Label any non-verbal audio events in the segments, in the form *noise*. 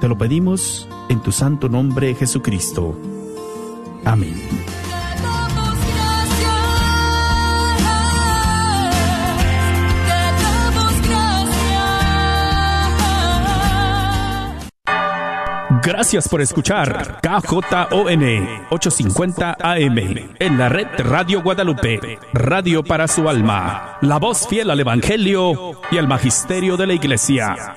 Te lo pedimos en tu santo nombre, Jesucristo. Amén. Gracias por escuchar KJON 850 AM en la red Radio Guadalupe, radio para su alma, la voz fiel al Evangelio y al Magisterio de la Iglesia.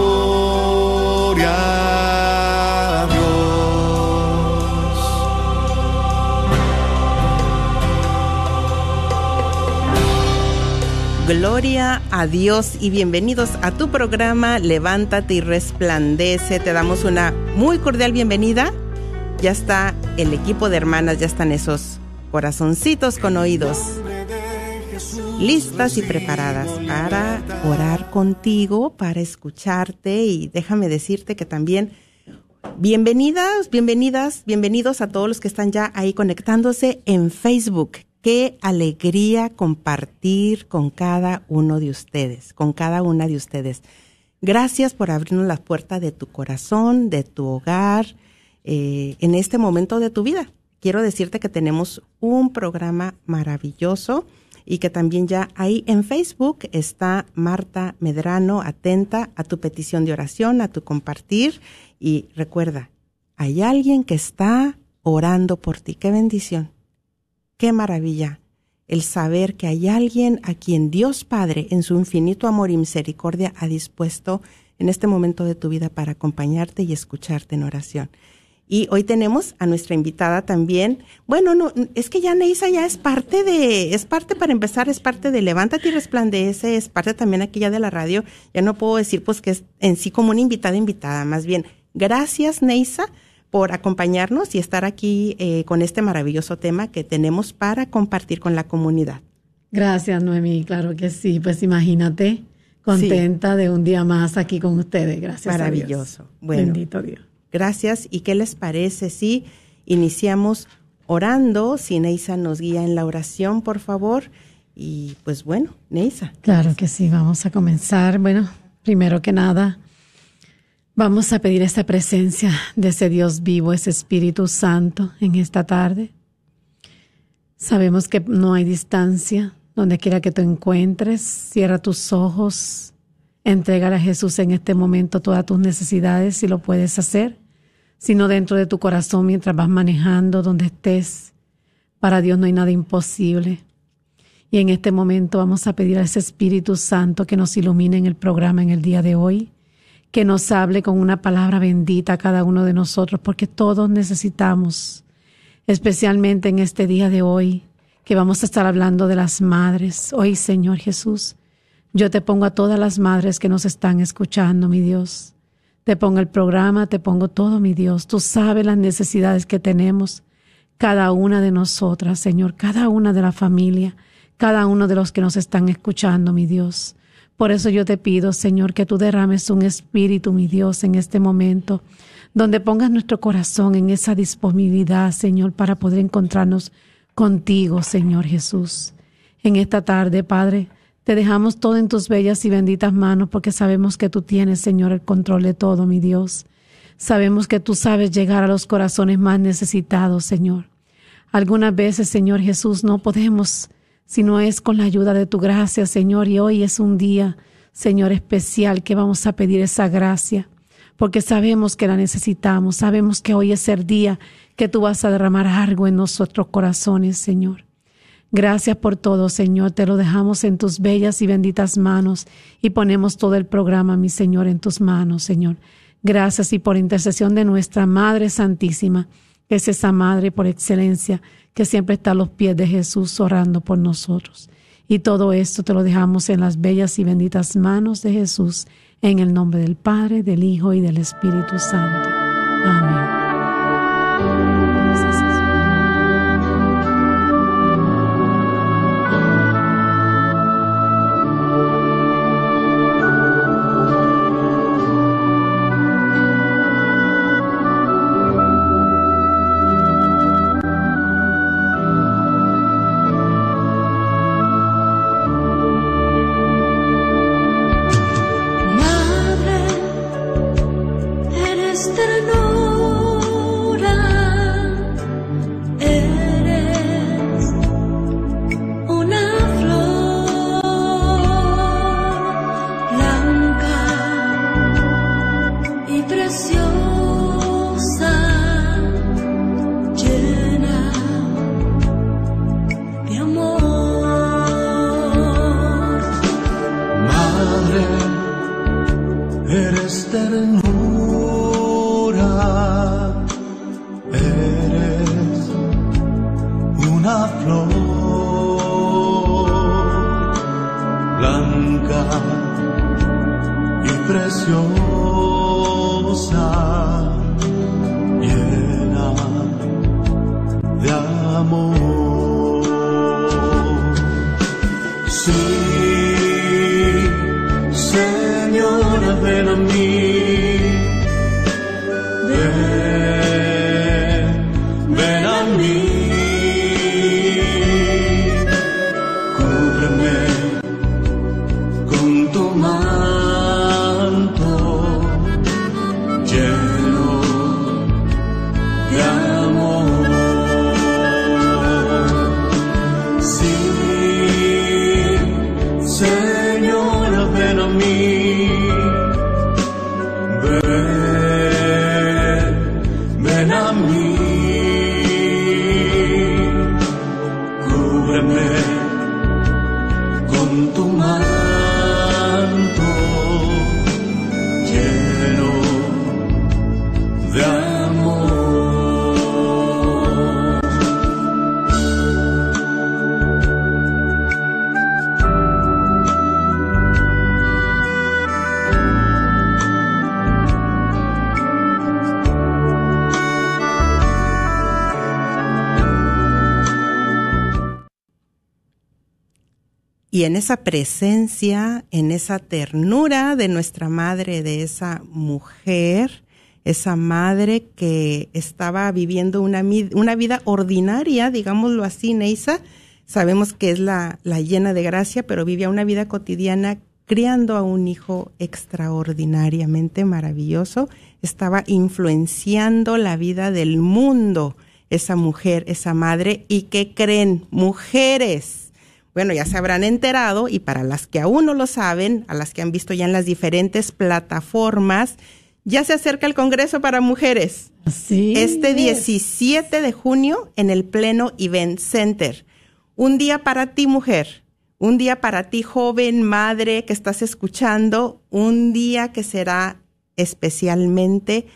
Gloria a Dios y bienvenidos a tu programa Levántate y Resplandece. Te damos una muy cordial bienvenida. Ya está el equipo de hermanas, ya están esos corazoncitos con oídos listas y preparadas para orar contigo, para escucharte y déjame decirte que también bienvenidas, bienvenidas, bienvenidos a todos los que están ya ahí conectándose en Facebook. Qué alegría compartir con cada uno de ustedes, con cada una de ustedes. Gracias por abrirnos la puerta de tu corazón, de tu hogar, eh, en este momento de tu vida. Quiero decirte que tenemos un programa maravilloso y que también ya ahí en Facebook está Marta Medrano atenta a tu petición de oración, a tu compartir. Y recuerda, hay alguien que está orando por ti. Qué bendición. Qué maravilla el saber que hay alguien a quien Dios Padre, en su infinito amor y misericordia, ha dispuesto en este momento de tu vida para acompañarte y escucharte en oración. Y hoy tenemos a nuestra invitada también. Bueno, no, es que ya Neisa ya es parte de, es parte para empezar, es parte de Levántate y Resplandece, es parte también aquí ya de la radio. Ya no puedo decir pues que es en sí como una invitada invitada, más bien. Gracias Neisa por acompañarnos y estar aquí eh, con este maravilloso tema que tenemos para compartir con la comunidad. Gracias, Noemí. Claro que sí. Pues imagínate, contenta de un día más aquí con ustedes. Gracias. Maravilloso. Bueno, Bendito Dios. Gracias. ¿Y qué les parece si iniciamos orando? Si Neisa nos guía en la oración, por favor. Y pues bueno, Neisa. Claro que sí. Vamos a comenzar. Bueno, primero que nada, Vamos a pedir esta presencia de ese Dios vivo, ese Espíritu Santo en esta tarde. Sabemos que no hay distancia, donde quiera que te encuentres, cierra tus ojos, entrega a Jesús en este momento todas tus necesidades si lo puedes hacer, sino dentro de tu corazón mientras vas manejando donde estés. Para Dios no hay nada imposible. Y en este momento vamos a pedir a ese Espíritu Santo que nos ilumine en el programa en el día de hoy que nos hable con una palabra bendita a cada uno de nosotros, porque todos necesitamos, especialmente en este día de hoy, que vamos a estar hablando de las madres. Hoy, Señor Jesús, yo te pongo a todas las madres que nos están escuchando, mi Dios. Te pongo el programa, te pongo todo, mi Dios. Tú sabes las necesidades que tenemos, cada una de nosotras, Señor, cada una de la familia, cada uno de los que nos están escuchando, mi Dios. Por eso yo te pido, Señor, que tú derrames un espíritu, mi Dios, en este momento, donde pongas nuestro corazón en esa disponibilidad, Señor, para poder encontrarnos contigo, Señor Jesús. En esta tarde, Padre, te dejamos todo en tus bellas y benditas manos porque sabemos que tú tienes, Señor, el control de todo, mi Dios. Sabemos que tú sabes llegar a los corazones más necesitados, Señor. Algunas veces, Señor Jesús, no podemos sino es con la ayuda de tu gracia, Señor. Y hoy es un día, Señor, especial que vamos a pedir esa gracia, porque sabemos que la necesitamos, sabemos que hoy es el día que tú vas a derramar algo en nuestros corazones, Señor. Gracias por todo, Señor. Te lo dejamos en tus bellas y benditas manos y ponemos todo el programa, mi Señor, en tus manos, Señor. Gracias y por intercesión de nuestra Madre Santísima, que es esa Madre por excelencia, que siempre está a los pies de Jesús orando por nosotros. Y todo esto te lo dejamos en las bellas y benditas manos de Jesús, en el nombre del Padre, del Hijo y del Espíritu Santo. Amén. Y en esa presencia, en esa ternura de nuestra madre, de esa mujer, esa madre que estaba viviendo una, vida ordinaria, digámoslo así, Neisa, sabemos que es la, la llena de gracia, pero vivía una vida cotidiana criando a un hijo extraordinariamente maravilloso, estaba influenciando la vida del mundo, esa mujer, esa madre, y que creen, mujeres, bueno, ya se habrán enterado y para las que aún no lo saben, a las que han visto ya en las diferentes plataformas, ya se acerca el Congreso para Mujeres. Sí. Este 17 de junio en el Pleno Event Center. Un día para ti, mujer. Un día para ti, joven, madre que estás escuchando. Un día que será especialmente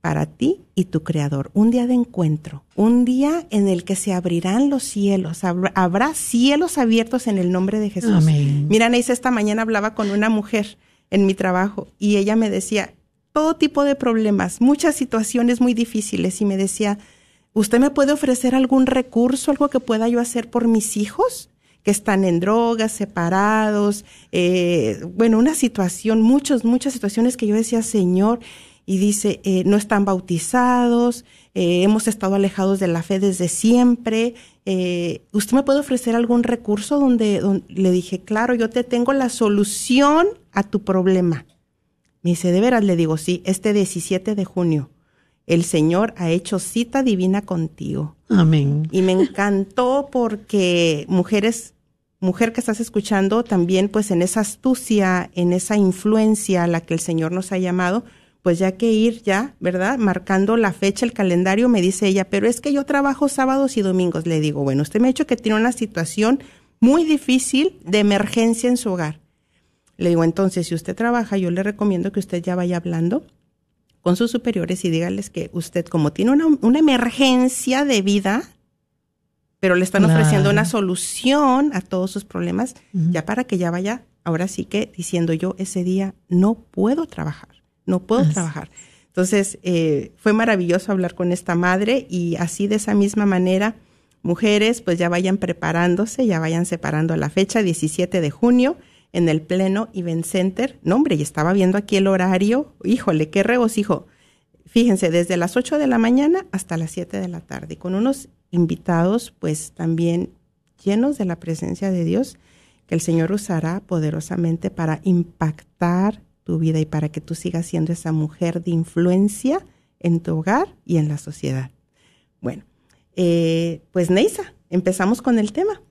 para ti y tu creador, un día de encuentro, un día en el que se abrirán los cielos, habrá cielos abiertos en el nombre de Jesús. Amén. Mira, Neisa, esta mañana hablaba con una mujer en mi trabajo y ella me decía todo tipo de problemas, muchas situaciones muy difíciles y me decía, ¿usted me puede ofrecer algún recurso, algo que pueda yo hacer por mis hijos? que están en drogas, separados, eh, bueno, una situación, muchas, muchas situaciones que yo decía, Señor, y dice, eh, no están bautizados, eh, hemos estado alejados de la fe desde siempre. Eh, ¿Usted me puede ofrecer algún recurso donde, le dije, claro, yo te tengo la solución a tu problema? Me dice, de veras, le digo, sí, este 17 de junio, el Señor ha hecho cita divina contigo. Amén. Y me encantó porque mujeres mujer que estás escuchando, también pues en esa astucia, en esa influencia a la que el Señor nos ha llamado, pues ya que ir ya, ¿verdad? Marcando la fecha, el calendario, me dice ella, pero es que yo trabajo sábados y domingos. Le digo, bueno, usted me ha dicho que tiene una situación muy difícil de emergencia en su hogar. Le digo, entonces, si usted trabaja, yo le recomiendo que usted ya vaya hablando con sus superiores y dígales que usted, como tiene una, una emergencia de vida, pero le están ofreciendo una solución a todos sus problemas, ya para que ya vaya, ahora sí que diciendo yo ese día no puedo trabajar, no puedo trabajar. Entonces, eh, fue maravilloso hablar con esta madre y así de esa misma manera, mujeres, pues ya vayan preparándose, ya vayan separando la fecha, 17 de junio, en el Pleno Event Center. No, hombre, y estaba viendo aquí el horario, híjole, qué regocijo. Fíjense, desde las 8 de la mañana hasta las 7 de la tarde, con unos invitados pues también llenos de la presencia de Dios que el Señor usará poderosamente para impactar tu vida y para que tú sigas siendo esa mujer de influencia en tu hogar y en la sociedad. Bueno, eh, pues Neisa, empezamos con el tema.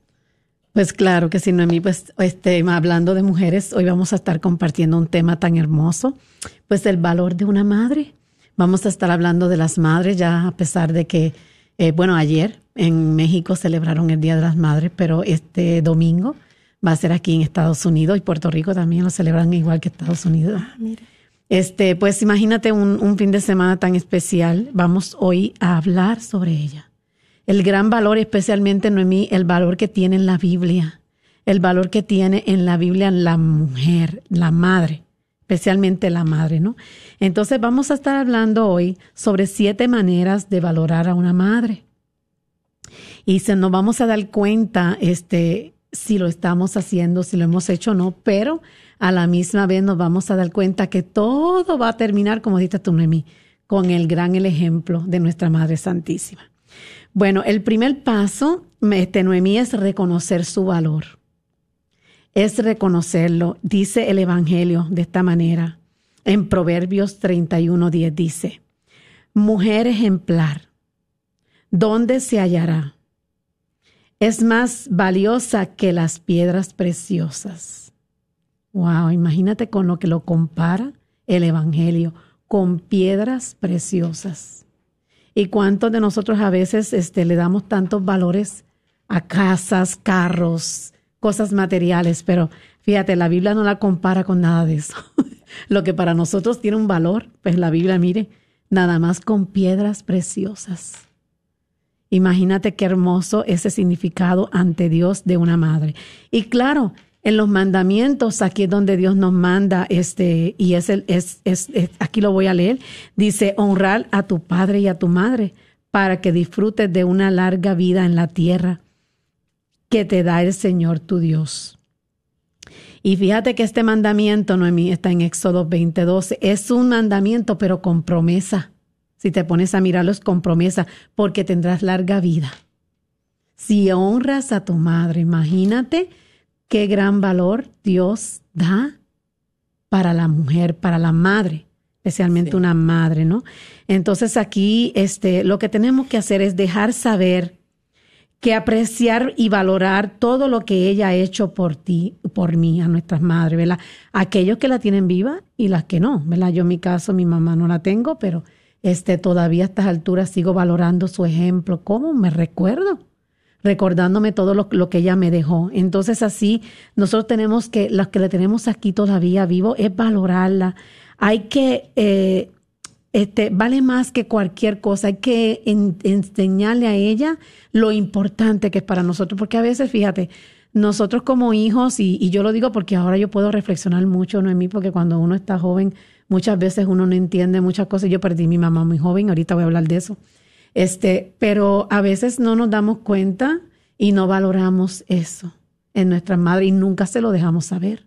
Pues claro que sí, Noemí, pues este, hablando de mujeres, hoy vamos a estar compartiendo un tema tan hermoso, pues el valor de una madre. Vamos a estar hablando de las madres, ya a pesar de que eh, bueno, ayer en México celebraron el Día de las Madres, pero este domingo va a ser aquí en Estados Unidos y Puerto Rico también lo celebran igual que Estados Unidos. Ah, este, pues imagínate un, un fin de semana tan especial. Vamos hoy a hablar sobre ella. El gran valor, especialmente Noemí, el valor que tiene en la Biblia, el valor que tiene en la Biblia la mujer, la madre especialmente la madre, ¿no? Entonces vamos a estar hablando hoy sobre siete maneras de valorar a una madre. Y se nos vamos a dar cuenta, este, si lo estamos haciendo, si lo hemos hecho o no, pero a la misma vez nos vamos a dar cuenta que todo va a terminar, como dices tú, Noemí, con el gran ejemplo de nuestra Madre Santísima. Bueno, el primer paso, este, Noemí, es reconocer su valor es reconocerlo. Dice el Evangelio de esta manera. En Proverbios 31.10 dice, mujer ejemplar, ¿dónde se hallará? Es más valiosa que las piedras preciosas. Wow, imagínate con lo que lo compara el Evangelio, con piedras preciosas. ¿Y cuántos de nosotros a veces este, le damos tantos valores a casas, carros, cosas materiales, pero fíjate, la Biblia no la compara con nada de eso. *laughs* Lo que para nosotros tiene un valor, pues la Biblia, mire, nada más con piedras preciosas. Imagínate qué hermoso ese significado ante Dios de una madre. Y claro, en los mandamientos, aquí es donde Dios nos manda, este, y es el, es, es, aquí lo voy a leer, dice, honrar a tu padre y a tu madre para que disfrutes de una larga vida en la tierra que te da el Señor tu Dios. Y fíjate que este mandamiento, Noemí, está en Éxodo 20:12. Es un mandamiento, pero con promesa. Si te pones a mirarlo, es con promesa, porque tendrás larga vida. Si honras a tu madre, imagínate qué gran valor Dios da para la mujer, para la madre, especialmente una madre, ¿no? Entonces aquí, este, lo que tenemos que hacer es dejar saber que apreciar y valorar todo lo que ella ha hecho por ti, por mí, a nuestras madres, ¿verdad? Aquellos que la tienen viva y las que no, ¿verdad? Yo en mi caso, mi mamá no la tengo, pero este, todavía a estas alturas sigo valorando su ejemplo. ¿Cómo? Me recuerdo, recordándome todo lo, que ella me dejó. Entonces así, nosotros tenemos que, las que le tenemos aquí todavía vivo, es valorarla. Hay que... Eh, este, vale más que cualquier cosa. Hay que enseñarle a ella lo importante que es para nosotros, porque a veces, fíjate, nosotros como hijos, y, yo lo digo porque ahora yo puedo reflexionar mucho, no en mí, porque cuando uno está joven, muchas veces uno no entiende muchas cosas. Yo perdí a mi mamá muy joven, ahorita voy a hablar de eso. Este, pero a veces no nos damos cuenta y no valoramos eso en nuestra madre y nunca se lo dejamos saber.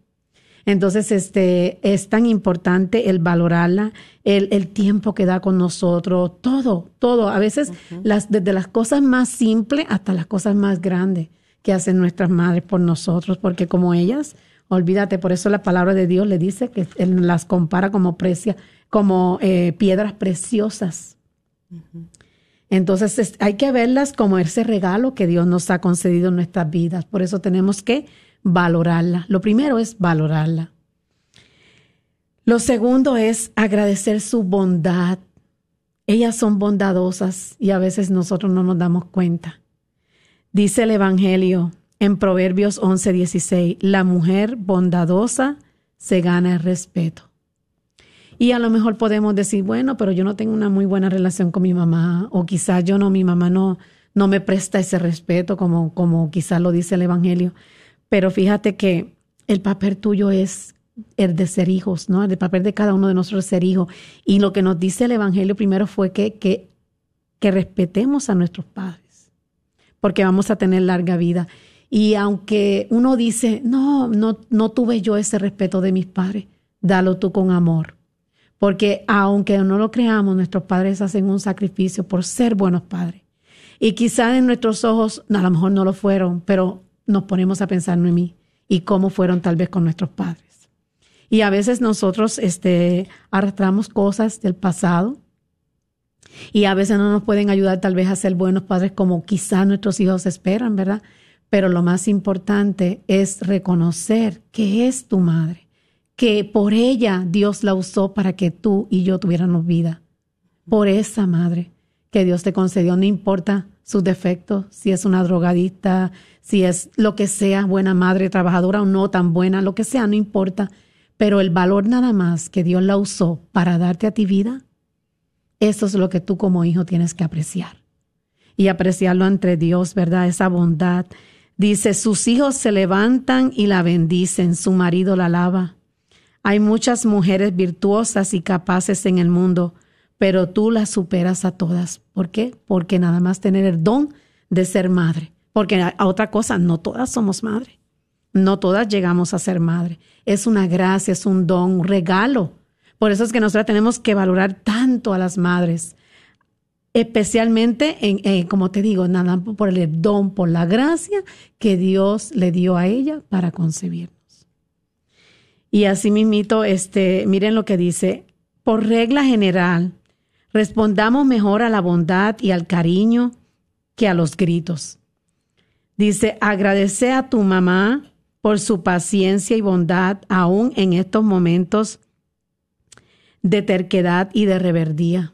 Entonces, este, es tan importante el valorarla, el, el tiempo que da con nosotros, todo, todo. A veces, las, desde las cosas más simples hasta las cosas más grandes que hacen nuestras madres por nosotros, porque como ellas, olvídate, por eso la palabra de Dios le dice que él las compara como precia, como eh, piedras preciosas. Entonces hay que verlas como ese regalo que Dios nos ha concedido en nuestras vidas. Por eso tenemos que valorarla. Lo primero es valorarla. Lo segundo es agradecer su bondad. Ellas son bondadosas y a veces nosotros no nos damos cuenta. Dice el Evangelio en Proverbios 11:16, la mujer bondadosa se gana el respeto. Y a lo mejor podemos decir, bueno, pero yo no tengo una muy buena relación con mi mamá, o quizás yo no, mi mamá no, no me presta ese respeto como, como quizás lo dice el Evangelio. Pero fíjate que el papel tuyo es el de ser hijos, ¿no? El papel de cada uno de nosotros es ser hijos. Y lo que nos dice el Evangelio primero fue que, que, que respetemos a nuestros padres, porque vamos a tener larga vida. Y aunque uno dice, no, no, no tuve yo ese respeto de mis padres, dalo tú con amor porque aunque no lo creamos, nuestros padres hacen un sacrificio por ser buenos padres. Y quizás en nuestros ojos a lo mejor no lo fueron, pero nos ponemos a pensar en mí y cómo fueron tal vez con nuestros padres. Y a veces nosotros este, arrastramos cosas del pasado y a veces no nos pueden ayudar tal vez a ser buenos padres como quizás nuestros hijos esperan, ¿verdad? Pero lo más importante es reconocer que es tu madre que por ella Dios la usó para que tú y yo tuviéramos vida. Por esa madre que Dios te concedió, no importa sus defectos, si es una drogadicta, si es lo que sea, buena madre, trabajadora o no tan buena, lo que sea, no importa. Pero el valor nada más que Dios la usó para darte a ti vida, eso es lo que tú como hijo tienes que apreciar. Y apreciarlo entre Dios, ¿verdad? Esa bondad. Dice, sus hijos se levantan y la bendicen, su marido la alaba. Hay muchas mujeres virtuosas y capaces en el mundo, pero tú las superas a todas. ¿Por qué? Porque nada más tener el don de ser madre. Porque a otra cosa, no todas somos madre. No todas llegamos a ser madre. Es una gracia, es un don, un regalo. Por eso es que nosotros tenemos que valorar tanto a las madres. Especialmente, en, eh, como te digo, nada por el don, por la gracia que Dios le dio a ella para concebir. Y así mismito, este, miren lo que dice, por regla general, respondamos mejor a la bondad y al cariño que a los gritos. Dice, agradece a tu mamá por su paciencia y bondad aún en estos momentos de terquedad y de reverdía.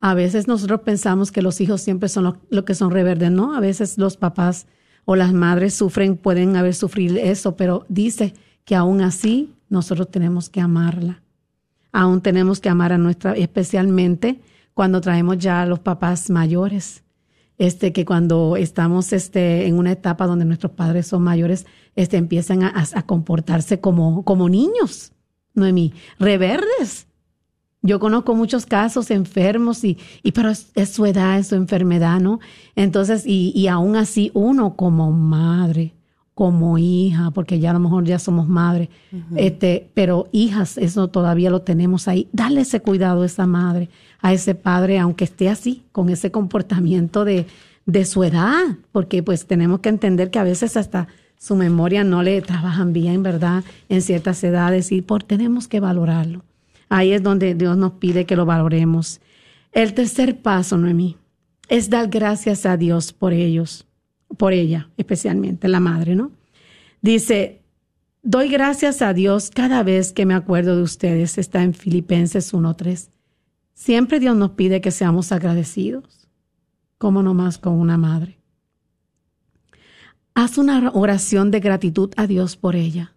A veces nosotros pensamos que los hijos siempre son lo, que son reverdes, ¿no? A veces los papás o las madres sufren, pueden haber sufrido eso, pero dice, que aún así nosotros tenemos que amarla. Aún tenemos que amar a nuestra, especialmente cuando traemos ya a los papás mayores. Este, que cuando estamos este, en una etapa donde nuestros padres son mayores, este, empiezan a, comportarse como, como niños, Noemí, reverdes. Yo conozco muchos casos enfermos y, y pero es, su edad, es su enfermedad, ¿no? Entonces, y, y aún así uno como madre, como hija, porque ya a lo mejor ya somos madres, este, pero hijas, eso todavía lo tenemos ahí. Dale ese cuidado a esa madre, a ese padre, aunque esté así, con ese comportamiento de, de su edad, porque pues tenemos que entender que a veces hasta su memoria no le trabajan bien, ¿verdad? En ciertas edades y por tenemos que valorarlo. Ahí es donde Dios nos pide que lo valoremos. El tercer paso, Noemí, es dar gracias a Dios por ellos por ella, especialmente la madre, ¿no? Dice, doy gracias a Dios cada vez que me acuerdo de ustedes, está en Filipenses 1.3. Siempre Dios nos pide que seamos agradecidos, como nomás con una madre. Haz una oración de gratitud a Dios por ella.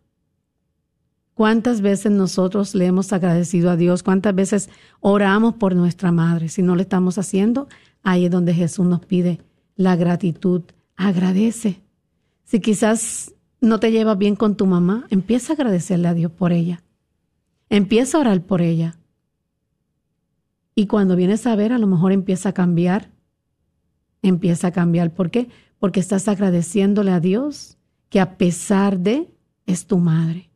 ¿Cuántas veces nosotros le hemos agradecido a Dios? ¿Cuántas veces oramos por nuestra madre? Si no lo estamos haciendo, ahí es donde Jesús nos pide la gratitud agradece. Si quizás no te llevas bien con tu mamá, empieza a agradecerle a Dios por ella. Empieza a orar por ella. Y cuando vienes a ver, a lo mejor empieza a cambiar. Empieza a cambiar. ¿Por qué? Porque estás agradeciéndole a Dios que a pesar de, es tu madre.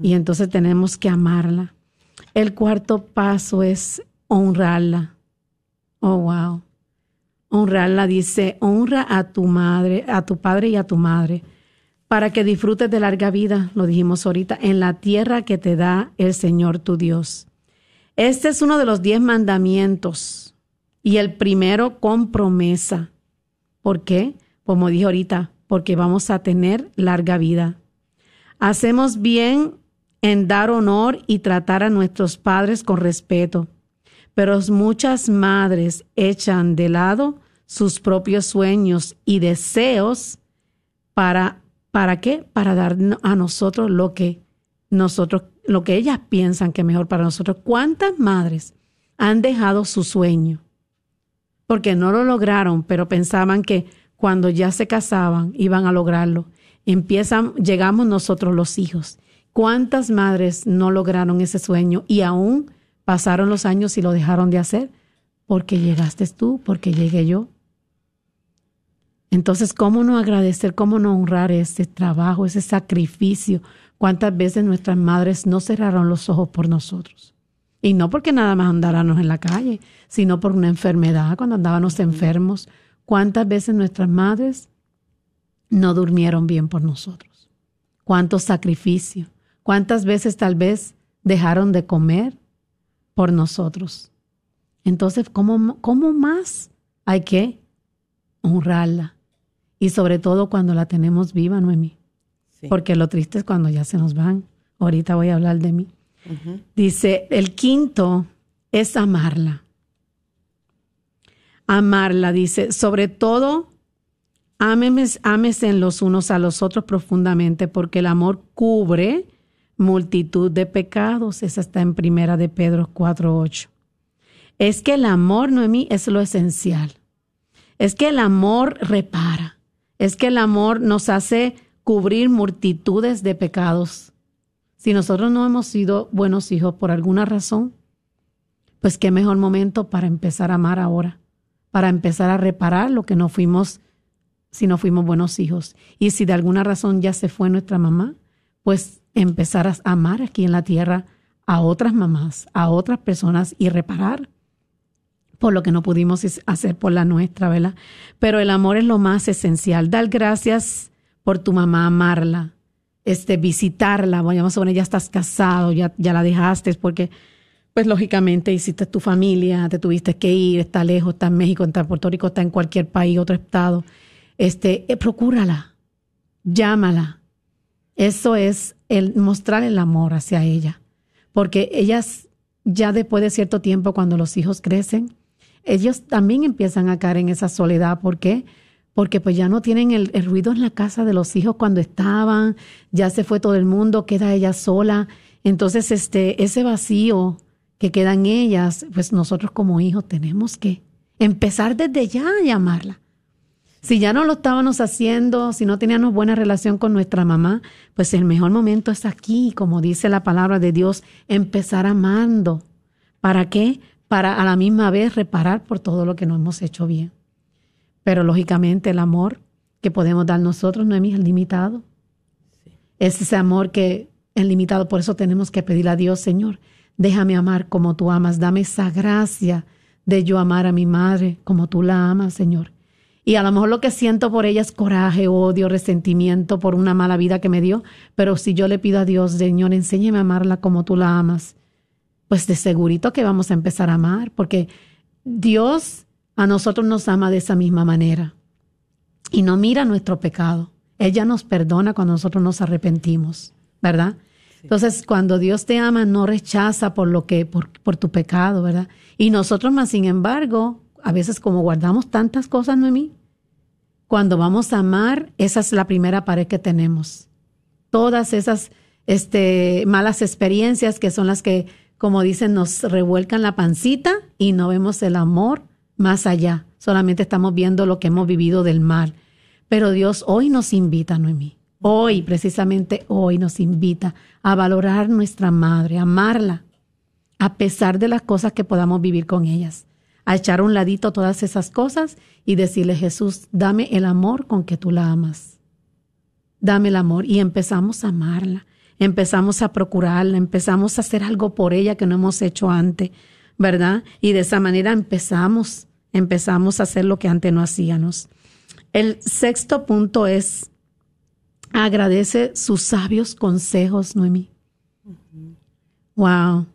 Y entonces tenemos que amarla. El cuarto paso es honrarla. Oh, wow honrarla, dice, honra a tu madre, a tu padre y a tu madre, para que disfrutes de larga vida, lo dijimos ahorita, en la tierra que te da el Señor tu Dios. Este es uno de los diez mandamientos y el primero con promesa. ¿Por qué? Como dije ahorita, porque vamos a tener larga vida. Hacemos bien en dar honor y tratar a nuestros padres con respeto, pero muchas madres echan de lado sus propios sueños y deseos para ¿para qué? Para dar a nosotros lo que nosotros lo que ellas piensan que es mejor para nosotros. ¿Cuántas madres han dejado su sueño porque no lo lograron, pero pensaban que cuando ya se casaban iban a lograrlo? Empiezan, llegamos nosotros los hijos. ¿Cuántas madres no lograron ese sueño y aún pasaron los años y lo dejaron de hacer? Porque llegaste tú, porque llegué yo. Entonces, ¿cómo no agradecer, cómo no honrar ese trabajo, ese sacrificio? ¿Cuántas veces nuestras madres no cerraron los ojos por nosotros? Y no porque nada más andáramos en la calle, sino por una enfermedad, cuando andábamos enfermos. ¿Cuántas veces nuestras madres no durmieron bien por nosotros? ¿Cuánto sacrificio? ¿Cuántas veces tal vez dejaron de comer por nosotros? Entonces, ¿cómo, cómo más hay que honrarla? Y sobre todo cuando la tenemos viva, Noemí. Porque lo triste es cuando ya se nos van. Ahorita voy a hablar de mí. Dice, el quinto es amarla. Amarla, dice, sobre todo, ámesen los unos a los otros profundamente, porque el amor cubre multitud de pecados. Esa está en primera de Pedro 4.8. Es que el amor, Noemí, es lo esencial. Es que el amor repara. Es que el amor nos hace cubrir multitudes de pecados. Si nosotros no hemos sido buenos hijos por alguna razón, pues qué mejor momento para empezar a amar ahora, para empezar a reparar lo que no fuimos si no fuimos buenos hijos. Y si de alguna razón ya se fue nuestra mamá, pues empezar a amar aquí en la tierra a otras mamás, a otras personas y reparar por lo que no pudimos hacer por la nuestra, ¿verdad? Pero el amor es lo más esencial. Dar gracias por tu mamá, amarla, este, visitarla, vamos a poner, ya estás casado, ya, ya la dejaste, porque, pues lógicamente hiciste tu familia, te tuviste que ir, está lejos, está en México, está en Puerto Rico, está en cualquier país, otro estado. Este, eh, procúrala, llámala. Eso es el mostrar el amor hacia ella, porque ellas ya después de cierto tiempo, cuando los hijos crecen, ellos también empiezan a caer en esa soledad. ¿Por qué? porque pues ya no tienen el, ruido en la casa de los hijos cuando estaban, ya se fue todo el mundo, queda ella sola. Entonces, este, ese vacío que queda en ellas, pues nosotros como hijos tenemos que empezar desde ya a llamarla. Si ya no lo estábamos haciendo, si no teníamos buena relación con nuestra mamá, pues el mejor momento es aquí, como dice la palabra de Dios, empezar amando. ¿Para qué? Para a la misma vez reparar por todo lo que no hemos hecho bien. Pero lógicamente el amor que podemos dar nosotros no es limitado. Es ese amor que es limitado, por eso tenemos que pedirle a Dios, Señor, déjame amar como tú amas, dame esa gracia de yo amar a mi madre como tú la amas, Señor. Y a lo mejor lo que siento por ella es coraje, odio, resentimiento por una mala vida que me dio, pero si yo le pido a Dios, Señor, enséñame a amarla como tú la amas, pues de segurito que vamos a empezar a amar, porque Dios a nosotros nos ama de esa misma manera y no mira nuestro pecado. Ella nos perdona cuando nosotros nos arrepentimos, ¿verdad? Entonces, cuando Dios te ama, no rechaza por lo que, por, por, tu pecado, ¿verdad? Y nosotros más, sin embargo, a veces como guardamos tantas cosas, Noemí, cuando vamos a amar, esa es la primera pared que tenemos. Todas esas este, malas experiencias que son las que, como dicen, nos revuelcan la pancita y no vemos el amor más allá. Solamente estamos viendo lo que hemos vivido del mal. Pero Dios hoy nos invita, Noemí. Hoy, precisamente hoy, nos invita a valorar nuestra madre, a amarla, a pesar de las cosas que podamos vivir con ellas. A echar a un ladito todas esas cosas y decirle, Jesús, dame el amor con que tú la amas. Dame el amor. Y empezamos a amarla, empezamos a procurarla, empezamos a hacer algo por ella que no hemos hecho antes, ¿verdad? Y de esa manera empezamos empezamos a hacer lo que antes no hacíamos. El sexto punto es agradece sus sabios consejos, Noemí. Wow.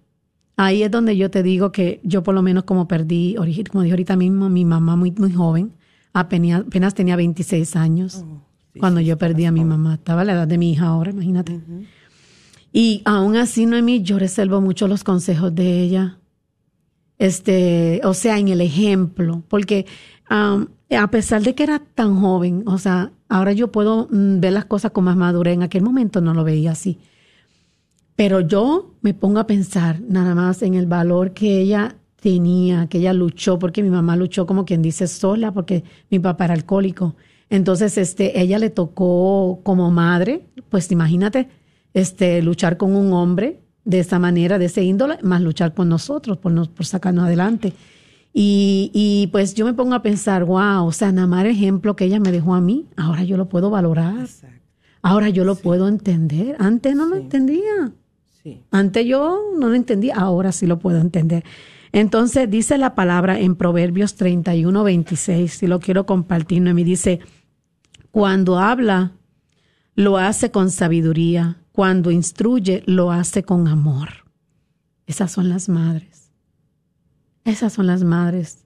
Ahí es donde yo te digo que yo por lo menos como perdí, como dije ahorita mismo, mi mamá muy, muy joven, apenas, apenas tenía 26 años Oh, sí, cuando sí, yo perdí a mi mamá. Estaba a la edad de mi hija ahora, imagínate. Y aún así, Noemí, yo reservo mucho los consejos de ella. Este, o sea, en el ejemplo, porque am, a pesar de que era tan joven, o sea, ahora yo puedo mm, ver las cosas con más madurez. En aquel momento no lo veía así. Pero yo me pongo a pensar nada más en el valor que ella tenía, que ella luchó, porque mi mamá luchó como quien dice sola, porque mi papá era alcohólico. Entonces, este, ella le tocó como madre, pues imagínate, este, luchar con un hombre de esa manera, de ese índole, más luchar con nosotros, por, nos, por sacarnos adelante. Y, y pues yo me pongo a pensar, wow, o sea, nada más el ejemplo que ella me dejó a mí, ahora yo lo puedo valorar, Exacto. ahora yo lo puedo entender. Antes no lo entendía. Sí. Antes yo no lo entendía, ahora sí lo puedo entender. Entonces dice la palabra en Proverbios 31, 26, si lo quiero compartir, Noemí dice, cuando habla, lo hace con sabiduría, cuando instruye, lo hace con amor. Esas son las madres. Esas son las madres.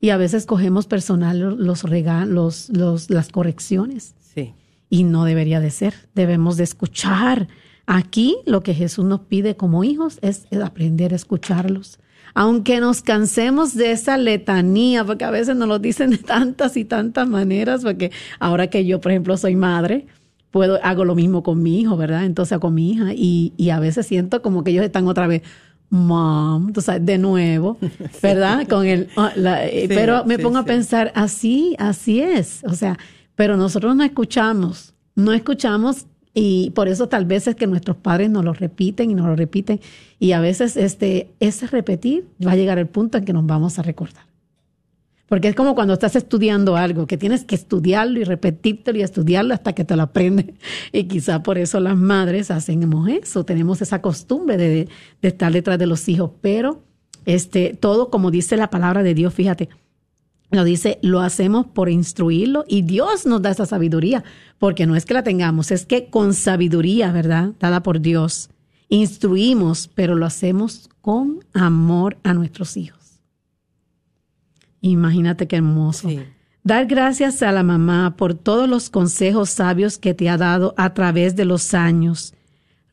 Y a veces cogemos personal los regalos, los, las correcciones Sí. y no debería de ser. Debemos de escuchar. Aquí lo que Jesús nos pide como hijos es aprender a escucharlos. Aunque nos cansemos de esa letanía, porque a veces nos lo dicen de tantas y tantas maneras, porque ahora que yo, por ejemplo, soy madre, puedo, hago lo mismo con mi hijo, ¿verdad? Entonces con mi hija y, y a veces siento como que ellos están otra vez, mom, tú sabes, de nuevo, *laughs* ¿verdad? Con el, ah, la- eh, Sí, pero me sí, pongo a pensar, así, así es, o sea, pero nosotros no escuchamos, no escuchamos y por eso tal vez es que nuestros padres nos lo repiten y nos lo repiten y a veces este ese repetir va a llegar el punto en que nos vamos a recordar. Porque es como cuando estás estudiando algo, que tienes que estudiarlo y repetírtelo y estudiarlo hasta que te lo aprendes. Y quizá por eso las madres hacemos eso, tenemos esa costumbre de, de estar detrás de los hijos. Pero este, todo como dice la palabra de Dios, fíjate, lo dice, lo hacemos por instruirlo y Dios nos da esa sabiduría, porque no es que la tengamos, es que con sabiduría, ¿verdad? Dada por Dios, instruimos, pero lo hacemos con amor a nuestros hijos. Imagínate qué hermoso. Sí. Dar gracias a la mamá por todos los consejos sabios que te ha dado a través de los años.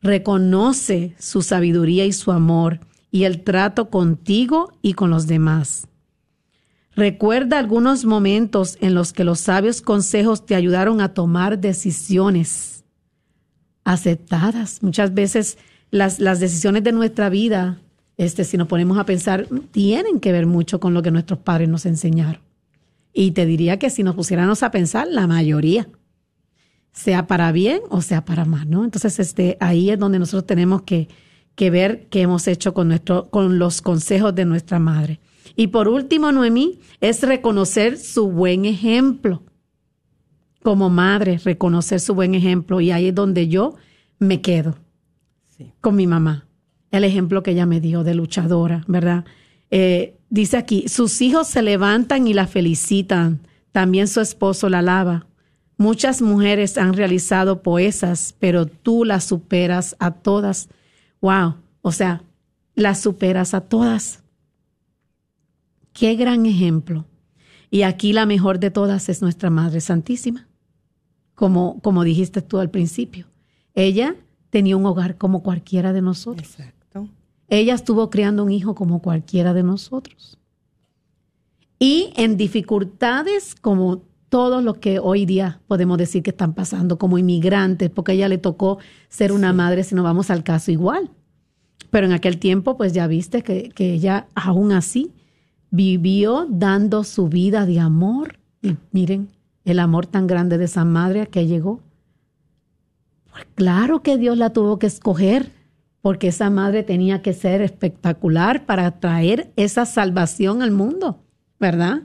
Reconoce su sabiduría y su amor y el trato contigo y con los demás. Recuerda algunos momentos en los que los sabios consejos te ayudaron a tomar decisiones aceptadas. Muchas veces las, las decisiones de nuestra vida, este, si nos ponemos a pensar, tienen que ver mucho con lo que nuestros padres nos enseñaron. Y te diría que si nos pusiéramos a pensar, la mayoría, sea para bien o sea para mal, ¿no? Entonces, este, ahí es donde nosotros tenemos que, que ver qué hemos hecho con, nuestro, con los consejos de nuestra madre. Y por último, Noemí, es reconocer su buen ejemplo. Como madre, reconocer su buen ejemplo. Y ahí es donde yo me quedo Sí. con mi mamá. El ejemplo que ella me dio de luchadora, ¿verdad? Eh, dice aquí, sus hijos se levantan y la felicitan. También su esposo la alaba. Muchas mujeres han realizado poesas, pero tú las superas a todas. Wow. O sea, las superas a todas. Qué gran ejemplo. Y aquí la mejor de todas es nuestra Madre Santísima, como, como dijiste tú al principio. Ella tenía un hogar como cualquiera de nosotros. Exacto. Ella estuvo criando un hijo como cualquiera de nosotros. Y en dificultades como todo lo que hoy día podemos decir que están pasando como inmigrantes, porque a ella le tocó ser una madre, si no vamos al caso igual. Pero en aquel tiempo, pues ya viste que, que ella aún así vivió dando su vida de amor. Y miren el amor tan grande de esa madre a que llegó. Pues claro que Dios la tuvo que escoger, porque esa madre tenía que ser espectacular para traer esa salvación al mundo, ¿verdad?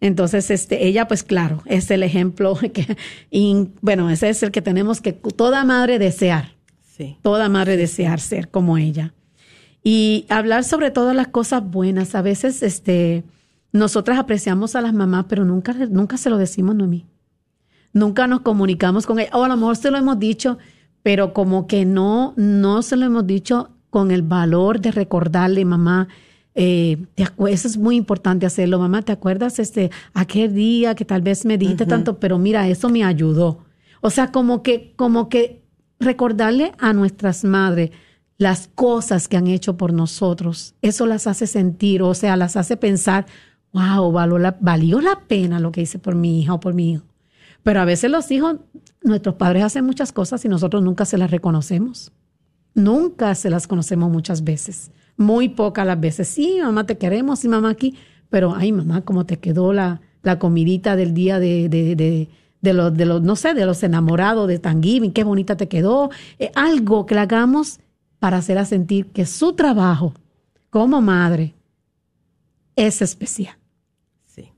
Entonces, este, ella, pues claro, es el ejemplo *laughs* que, y, bueno, ese es el que tenemos que toda madre desear, Sí. toda madre desear ser como ella. Y hablar sobre todas las cosas buenas. A veces, este, nosotras apreciamos a las mamás, pero nunca, nunca se lo decimos, Noemí. Nunca nos comunicamos con ella. O a lo mejor se lo hemos dicho, pero como que no, no se lo hemos dicho con el valor de recordarle, mamá, eh, eso es muy importante hacerlo, mamá, ¿te acuerdas este aquel día que tal vez me dijiste tanto, pero mira, eso me ayudó? O sea, como que, como que recordarle a nuestras madres las cosas que han hecho por nosotros, eso las hace sentir, o sea, las hace pensar, wow, valió la, valió la pena lo que hice por mi hija o por mi hijo. Pero a veces los hijos, nuestros padres hacen muchas cosas y nosotros nunca se las reconocemos. Nunca se las conocemos muchas veces. Muy pocas las veces. Sí, mamá, te queremos, sí, mamá aquí. Pero, ay, mamá, ¿cómo te quedó la, la comidita del día de, de, de, de los, de los, no sé, de los enamorados de Thanksgiving? Qué bonita te quedó. Eh, algo que le hagamos para hacerla sentir que su trabajo como madre es especial. Sí.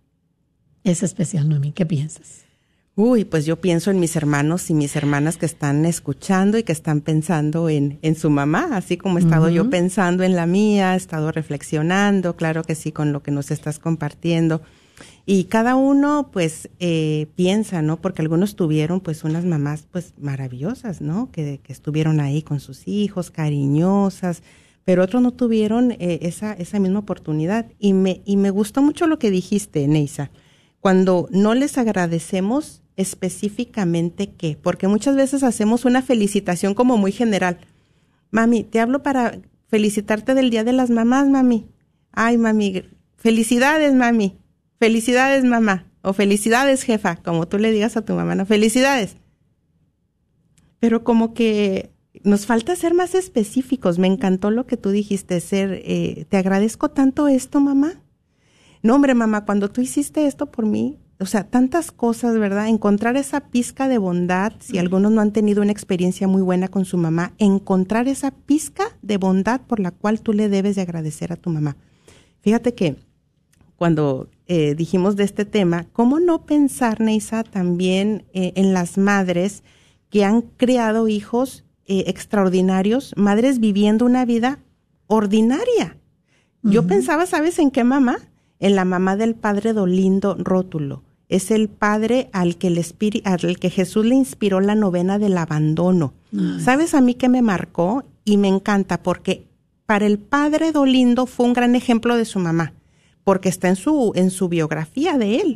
Es especial, Noemí. ¿Qué piensas? Uy, pues yo pienso en mis hermanos y mis hermanas que están escuchando y que están pensando en, en su mamá, así como he estado yo pensando en la mía, he estado reflexionando, claro que sí, con lo que nos estás compartiendo. Y cada uno, pues, eh, piensa, ¿no? Porque algunos tuvieron, pues, unas mamás, pues, maravillosas, ¿no? Que, estuvieron ahí con sus hijos, cariñosas, pero otros no tuvieron eh, esa, esa misma oportunidad. Y me, y me gustó mucho lo que dijiste, Neisa. Cuando no les agradecemos, específicamente qué, porque muchas veces hacemos una felicitación como muy general. Mami, te hablo para felicitarte del Día de las Mamás, mami. Ay, mami, felicidades, mami. Felicidades, mamá. O felicidades, jefa, como tú le digas a tu mamá, no, felicidades. Pero como que nos falta ser más específicos. Me encantó lo que tú dijiste, ser, eh, te agradezco tanto esto, mamá. No, hombre, mamá, cuando tú hiciste esto por mí, o sea, tantas cosas, ¿verdad? Encontrar esa pizca de bondad, si algunos no han tenido una experiencia muy buena con su mamá, encontrar esa pizca de bondad por la cual tú le debes de agradecer a tu mamá. Fíjate que cuando eh, dijimos de este tema, ¿cómo no pensar, Neisa, también eh, en las madres que han creado hijos eh, extraordinarios, madres viviendo una vida ordinaria? Yo pensaba, ¿sabes en qué mamá? En la mamá del padre Dolindo Rótulo es el padre al que, el al que Jesús le inspiró la novena del abandono. ¿Sabes a mí que me marcó? Y me encanta porque para el padre Dolindo fue un gran ejemplo de su mamá, porque está en su, en su biografía de él.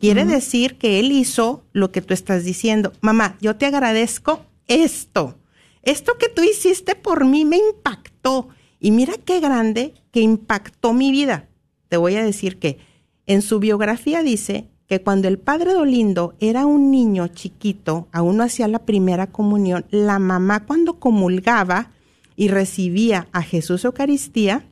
Quiere decir que él hizo lo que tú estás diciendo. Mamá, yo te agradezco esto. Esto que tú hiciste por mí me impactó. Y mira qué grande que impactó mi vida. Te voy a decir que en su biografía dice que cuando el padre Dolindo era un niño chiquito, aún no hacía la primera comunión, la mamá cuando comulgaba y recibía a Jesús Eucaristía,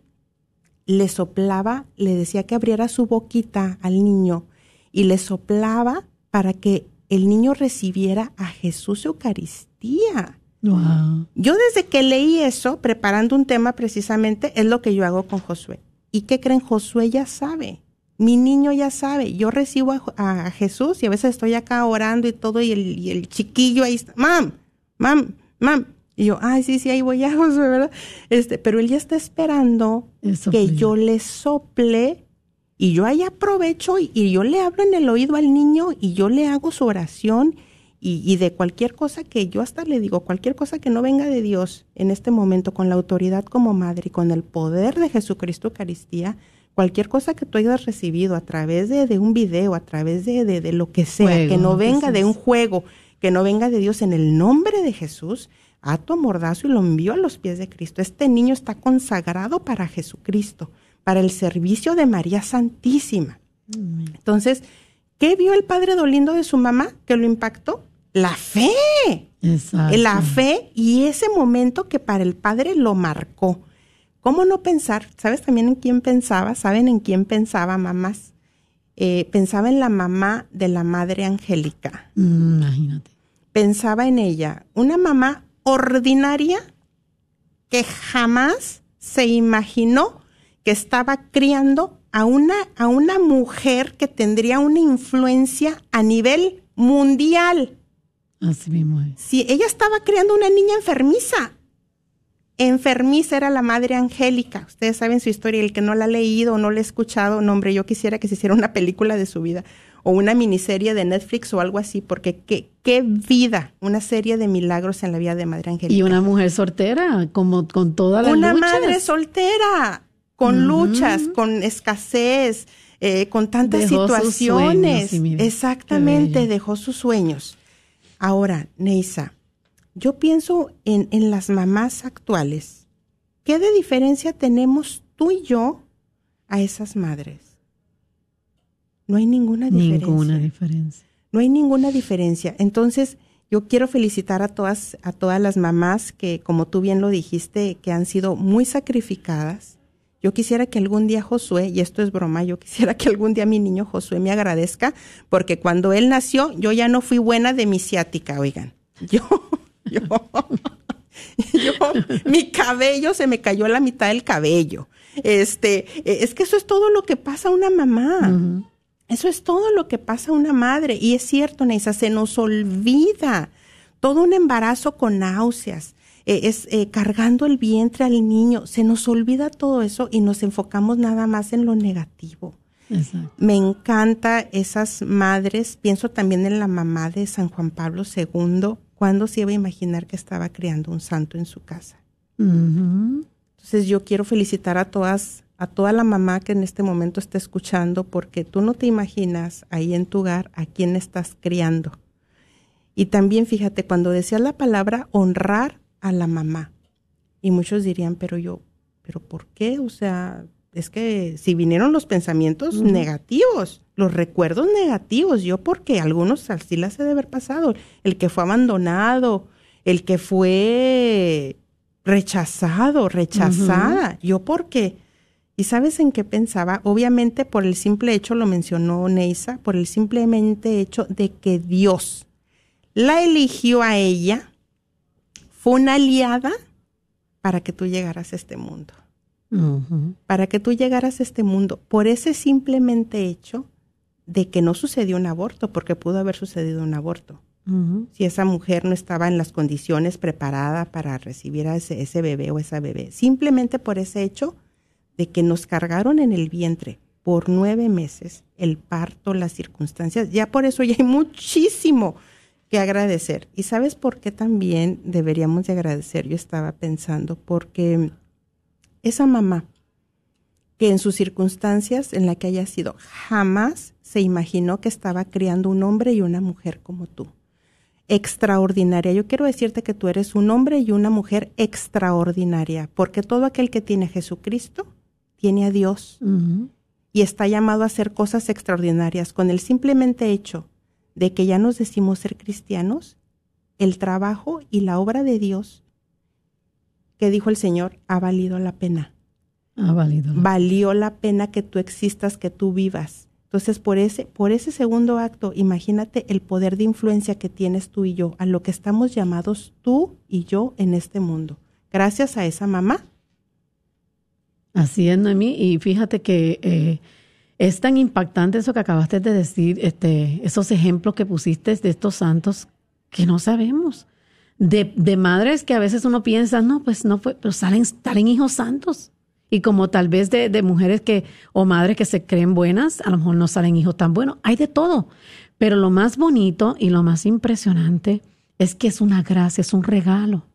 le soplaba, le decía que abriera su boquita al niño y le soplaba para que el niño recibiera a Jesús Eucaristía. Yo desde que leí eso, preparando un tema precisamente, es lo que yo hago con Josué. ¿Y qué creen? Josué ya sabe mi niño ya sabe, yo recibo a, Jesús y a veces estoy acá orando y todo y el, chiquillo ahí está, mam, mam, mam. Y yo, ay, sí, sí, ahí voy *laughs* a Josué, ¿verdad? Este, pero él ya está esperando que yo le sople y yo ahí aprovecho y, yo le hablo en el oído al niño y yo le hago su oración y, y, de cualquier cosa que yo hasta le digo, cualquier cosa que no venga de Dios en este momento, con la autoridad como madre y con el poder de Jesucristo Eucaristía, cualquier cosa que tú hayas recibido a través de, un video, a través de, de, lo que sea, que no venga de un juego, que no venga de Dios, en el nombre de Jesús, a tu amordazo y lo envío a los pies de Cristo. Este niño está consagrado para Jesucristo, para el servicio de María Santísima. Entonces, ¿qué vio el padre Dolindo de su mamá que lo impactó? La fe. La fe y ese momento que para el padre lo marcó. ¿Cómo no pensar? ¿Sabes también en quién pensaba? ¿Saben en quién pensaba mamás? Eh, pensaba en la mamá de la madre Angélica. Mm, imagínate. Pensaba en ella, una mamá ordinaria que jamás se imaginó que estaba criando a una, a una mujer que tendría una influencia a nivel mundial. Así mismo es. Si ella estaba criando una niña enfermiza, enfermiza era la madre Angélica. Ustedes saben su historia, el que no la ha leído o no la ha escuchado, no hombre, yo quisiera que se hiciera una película de su vida. O una miniserie de Netflix o algo así, porque qué, qué vida, una serie de milagros en la vida de Madre Angélica. Y una mujer soltera, como con toda la Una madre soltera, con luchas, con escasez, eh, con tantas situaciones. Exactamente, dejó sus sueños. Ahora, Neisa, yo pienso en, en las mamás actuales. ¿Qué de diferencia tenemos tú y yo a esas madres? No hay ninguna diferencia. Ninguna diferencia. No hay ninguna diferencia. Entonces, yo quiero felicitar a todas, a todas las mamás que, como tú bien lo dijiste, que han sido muy sacrificadas. Yo quisiera que algún día Josué, y esto es broma, yo quisiera que algún día mi niño Josué me agradezca, porque cuando él nació, yo ya no fui buena de mi ciática, oigan. Yo, *laughs* yo, *laughs* yo, mi cabello se me cayó la mitad del cabello. Este, es que eso es todo lo que pasa a una mamá. Eso es todo lo que pasa a una madre. Y es cierto, Neisa, se nos olvida todo un embarazo con náuseas, eh, es eh, cargando el vientre al niño. Se nos olvida todo eso y nos enfocamos nada más en lo negativo. Me encanta esas madres. Pienso también en la mamá de San Juan Pablo II. ¿Cuándo se iba a imaginar que estaba criando un santo en su casa? Entonces yo quiero felicitar a todas a toda la mamá que en este momento está escuchando, porque tú no te imaginas ahí en tu hogar a quién estás criando. Y también fíjate, cuando decías la palabra honrar a la mamá, y muchos dirían, pero yo, pero ¿por qué? O sea, es que si vinieron los pensamientos negativos, los recuerdos negativos, yo porque algunos así las he de haber pasado, el que fue abandonado, el que fue rechazado, rechazada, yo porque ¿Y sabes en qué pensaba? Obviamente por el simple hecho, lo mencionó Neisa, por el simplemente hecho de que Dios la eligió a ella, fue una aliada para que tú llegaras a este mundo. Para que tú llegaras a este mundo, por ese simplemente hecho de que no sucedió un aborto, porque pudo haber sucedido un aborto. Si esa mujer no estaba en las condiciones preparada para recibir a ese, ese bebé o esa bebé, simplemente por ese hecho, de que nos cargaron en el vientre por nueve meses, el parto, las circunstancias, ya por eso ya hay muchísimo que agradecer. ¿Y sabes por qué también deberíamos de agradecer? Yo estaba pensando, porque esa mamá, que en sus circunstancias en la que haya sido, jamás se imaginó que estaba criando un hombre y una mujer como tú. Extraordinaria. Yo quiero decirte que tú eres un hombre y una mujer extraordinaria, porque todo aquel que tiene Jesucristo tiene a Dios y está llamado a hacer cosas extraordinarias. Con el simplemente hecho de que ya nos decimos ser cristianos, el trabajo y la obra de Dios que dijo el Señor ha valido la pena. Ha valido. Valió la pena que tú existas, que tú vivas. Entonces, por ese, por ese segundo acto, imagínate el poder de influencia que tienes tú y yo, a lo que estamos llamados tú y yo en este mundo. Gracias a esa mamá Así es, Noemí. Y fíjate que eh, es tan impactante eso que acabaste de decir, este, esos ejemplos que pusiste de estos santos que no sabemos. De, de madres que a veces uno piensa, no, pues no fue, pero salen, salen hijos santos. Y como tal vez de, de mujeres que, o madres que se creen buenas, a lo mejor no salen hijos tan buenos. Hay de todo. Pero lo más bonito y lo más impresionante es que es una gracia, es un regalo.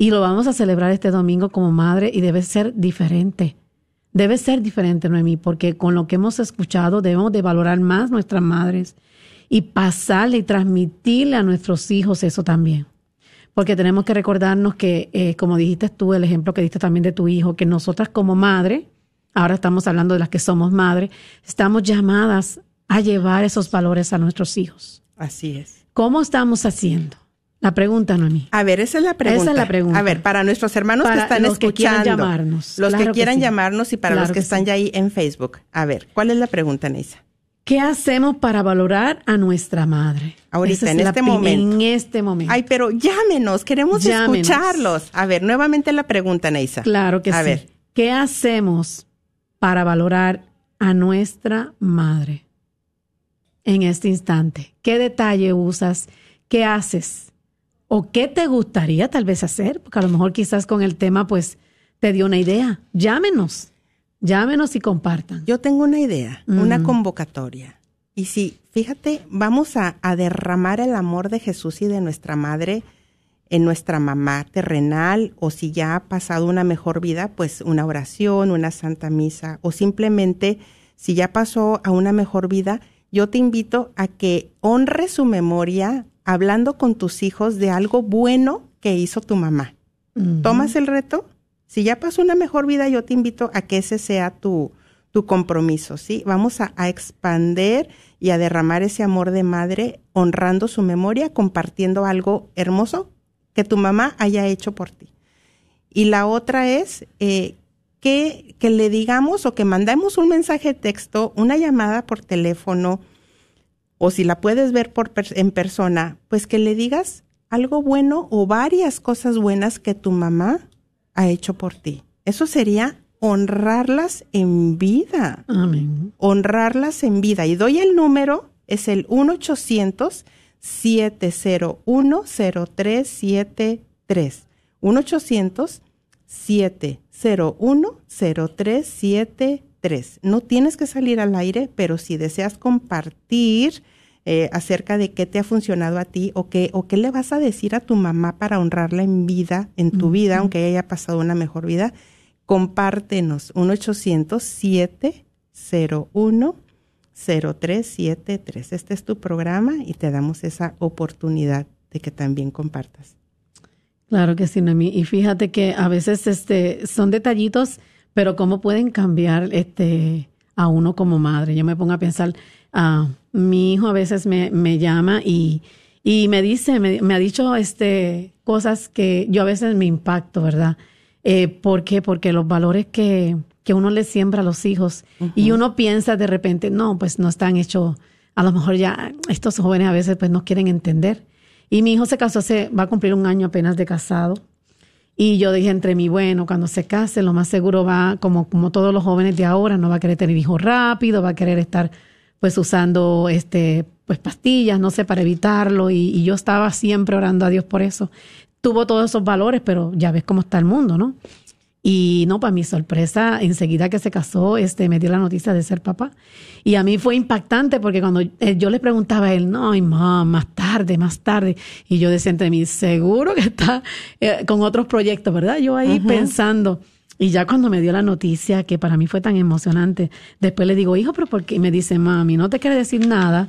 Y lo vamos a celebrar este domingo como madre y debe ser diferente. Debe ser diferente, Noemí, porque con lo que hemos escuchado debemos de valorar más nuestras madres y pasarle y transmitirle a nuestros hijos eso también. Porque tenemos que recordarnos que, eh, como dijiste tú, el ejemplo que diste también de tu hijo, que nosotras como madre, ahora estamos hablando de las que somos madre, estamos llamadas a llevar esos valores a nuestros hijos. Así es. ¿Cómo estamos haciendo? La pregunta, Noemí. A ver, esa es la pregunta. Esa es la pregunta. A ver, para nuestros hermanos que están los escuchando. Que quieran llamarnos. Los que quieran llamarnos y para los que, están ya ahí en Facebook. A ver, ¿cuál es la pregunta, Neisa? ¿Qué hacemos para valorar a nuestra madre? Ahorita, en este momento. En este momento. Ay, pero llámenos, queremos escucharlos. A ver, nuevamente la pregunta, Neisa. Claro que sí. A ver. ¿Qué hacemos para valorar a nuestra madre en este instante? ¿Qué detalle usas? ¿Qué haces? ¿O qué te gustaría tal vez hacer? Porque a lo mejor quizás con el tema pues te dio una idea. Llámenos, llámenos y compartan. Yo tengo una idea, una convocatoria. Y sí, fíjate, vamos a, a derramar el amor de Jesús y de nuestra madre en nuestra mamá terrenal o si ya ha pasado una mejor vida, pues una oración, una santa misa o simplemente si ya pasó a una mejor vida, yo te invito a que honres su memoria hablando con tus hijos de algo bueno que hizo tu mamá. ¿Tomas el reto? Si ya pasó una mejor vida, yo te invito a que ese sea tu, tu compromiso, ¿sí? Vamos a, a expander y a derramar ese amor de madre honrando su memoria, compartiendo algo hermoso que tu mamá haya hecho por ti. Y la otra es eh, que, que le digamos o que mandemos un mensaje de texto, una llamada por teléfono, o si la puedes ver por en persona, pues que le digas algo bueno o varias cosas buenas que tu mamá ha hecho por ti. Eso sería honrarlas en vida. Amén. Honrarlas en vida. Y doy el número, es el 1 800 701-0373. 1-800-701-0373. No tienes que salir al aire, pero si deseas compartir eh, acerca de qué te ha funcionado a ti o qué, o qué le vas a decir a tu mamá para honrarla en vida, en tu vida, aunque ella haya pasado una mejor vida, compártenos. 1-800-701 0373. Este es tu programa y te damos esa oportunidad de que también compartas. Claro que sí, Noemí. Y fíjate que a veces este, son detallitos, pero cómo pueden cambiar este, a uno como madre. Yo me pongo a pensar, a mi hijo a veces me, me llama y, y, me dice, me, ha dicho este, cosas que yo a veces me impacto, ¿verdad? Eh, ¿Por qué? Porque los valores que, que uno le siembra a los hijos y uno piensa de repente, no, pues no están hechos, a lo mejor ya estos jóvenes a veces pues no quieren entender. Y mi hijo se casó, se va a cumplir un año apenas de casado. Y yo dije entre mí, bueno, cuando se case, lo más seguro va, como, como todos los jóvenes de ahora, no va a querer tener hijos rápido, va a querer estar pues usando este pues pastillas, no sé, para evitarlo. Y, y yo estaba siempre orando a Dios por eso. Tuvo todos esos valores, pero ya ves cómo está el mundo, ¿no? Y no, para mi sorpresa, enseguida que se casó, este, me dio la noticia de ser papá. Y a mí fue impactante porque cuando eh, yo le preguntaba a él, no, mamá, más tarde, más tarde. Y yo decía entre mí, seguro que está eh, con otros proyectos, ¿verdad? Yo ahí pensando. Y ya cuando me dio la noticia, que para mí fue tan emocionante, después le digo, hijo, pero ¿por qué? Y me dice, mami, no te quiere decir nada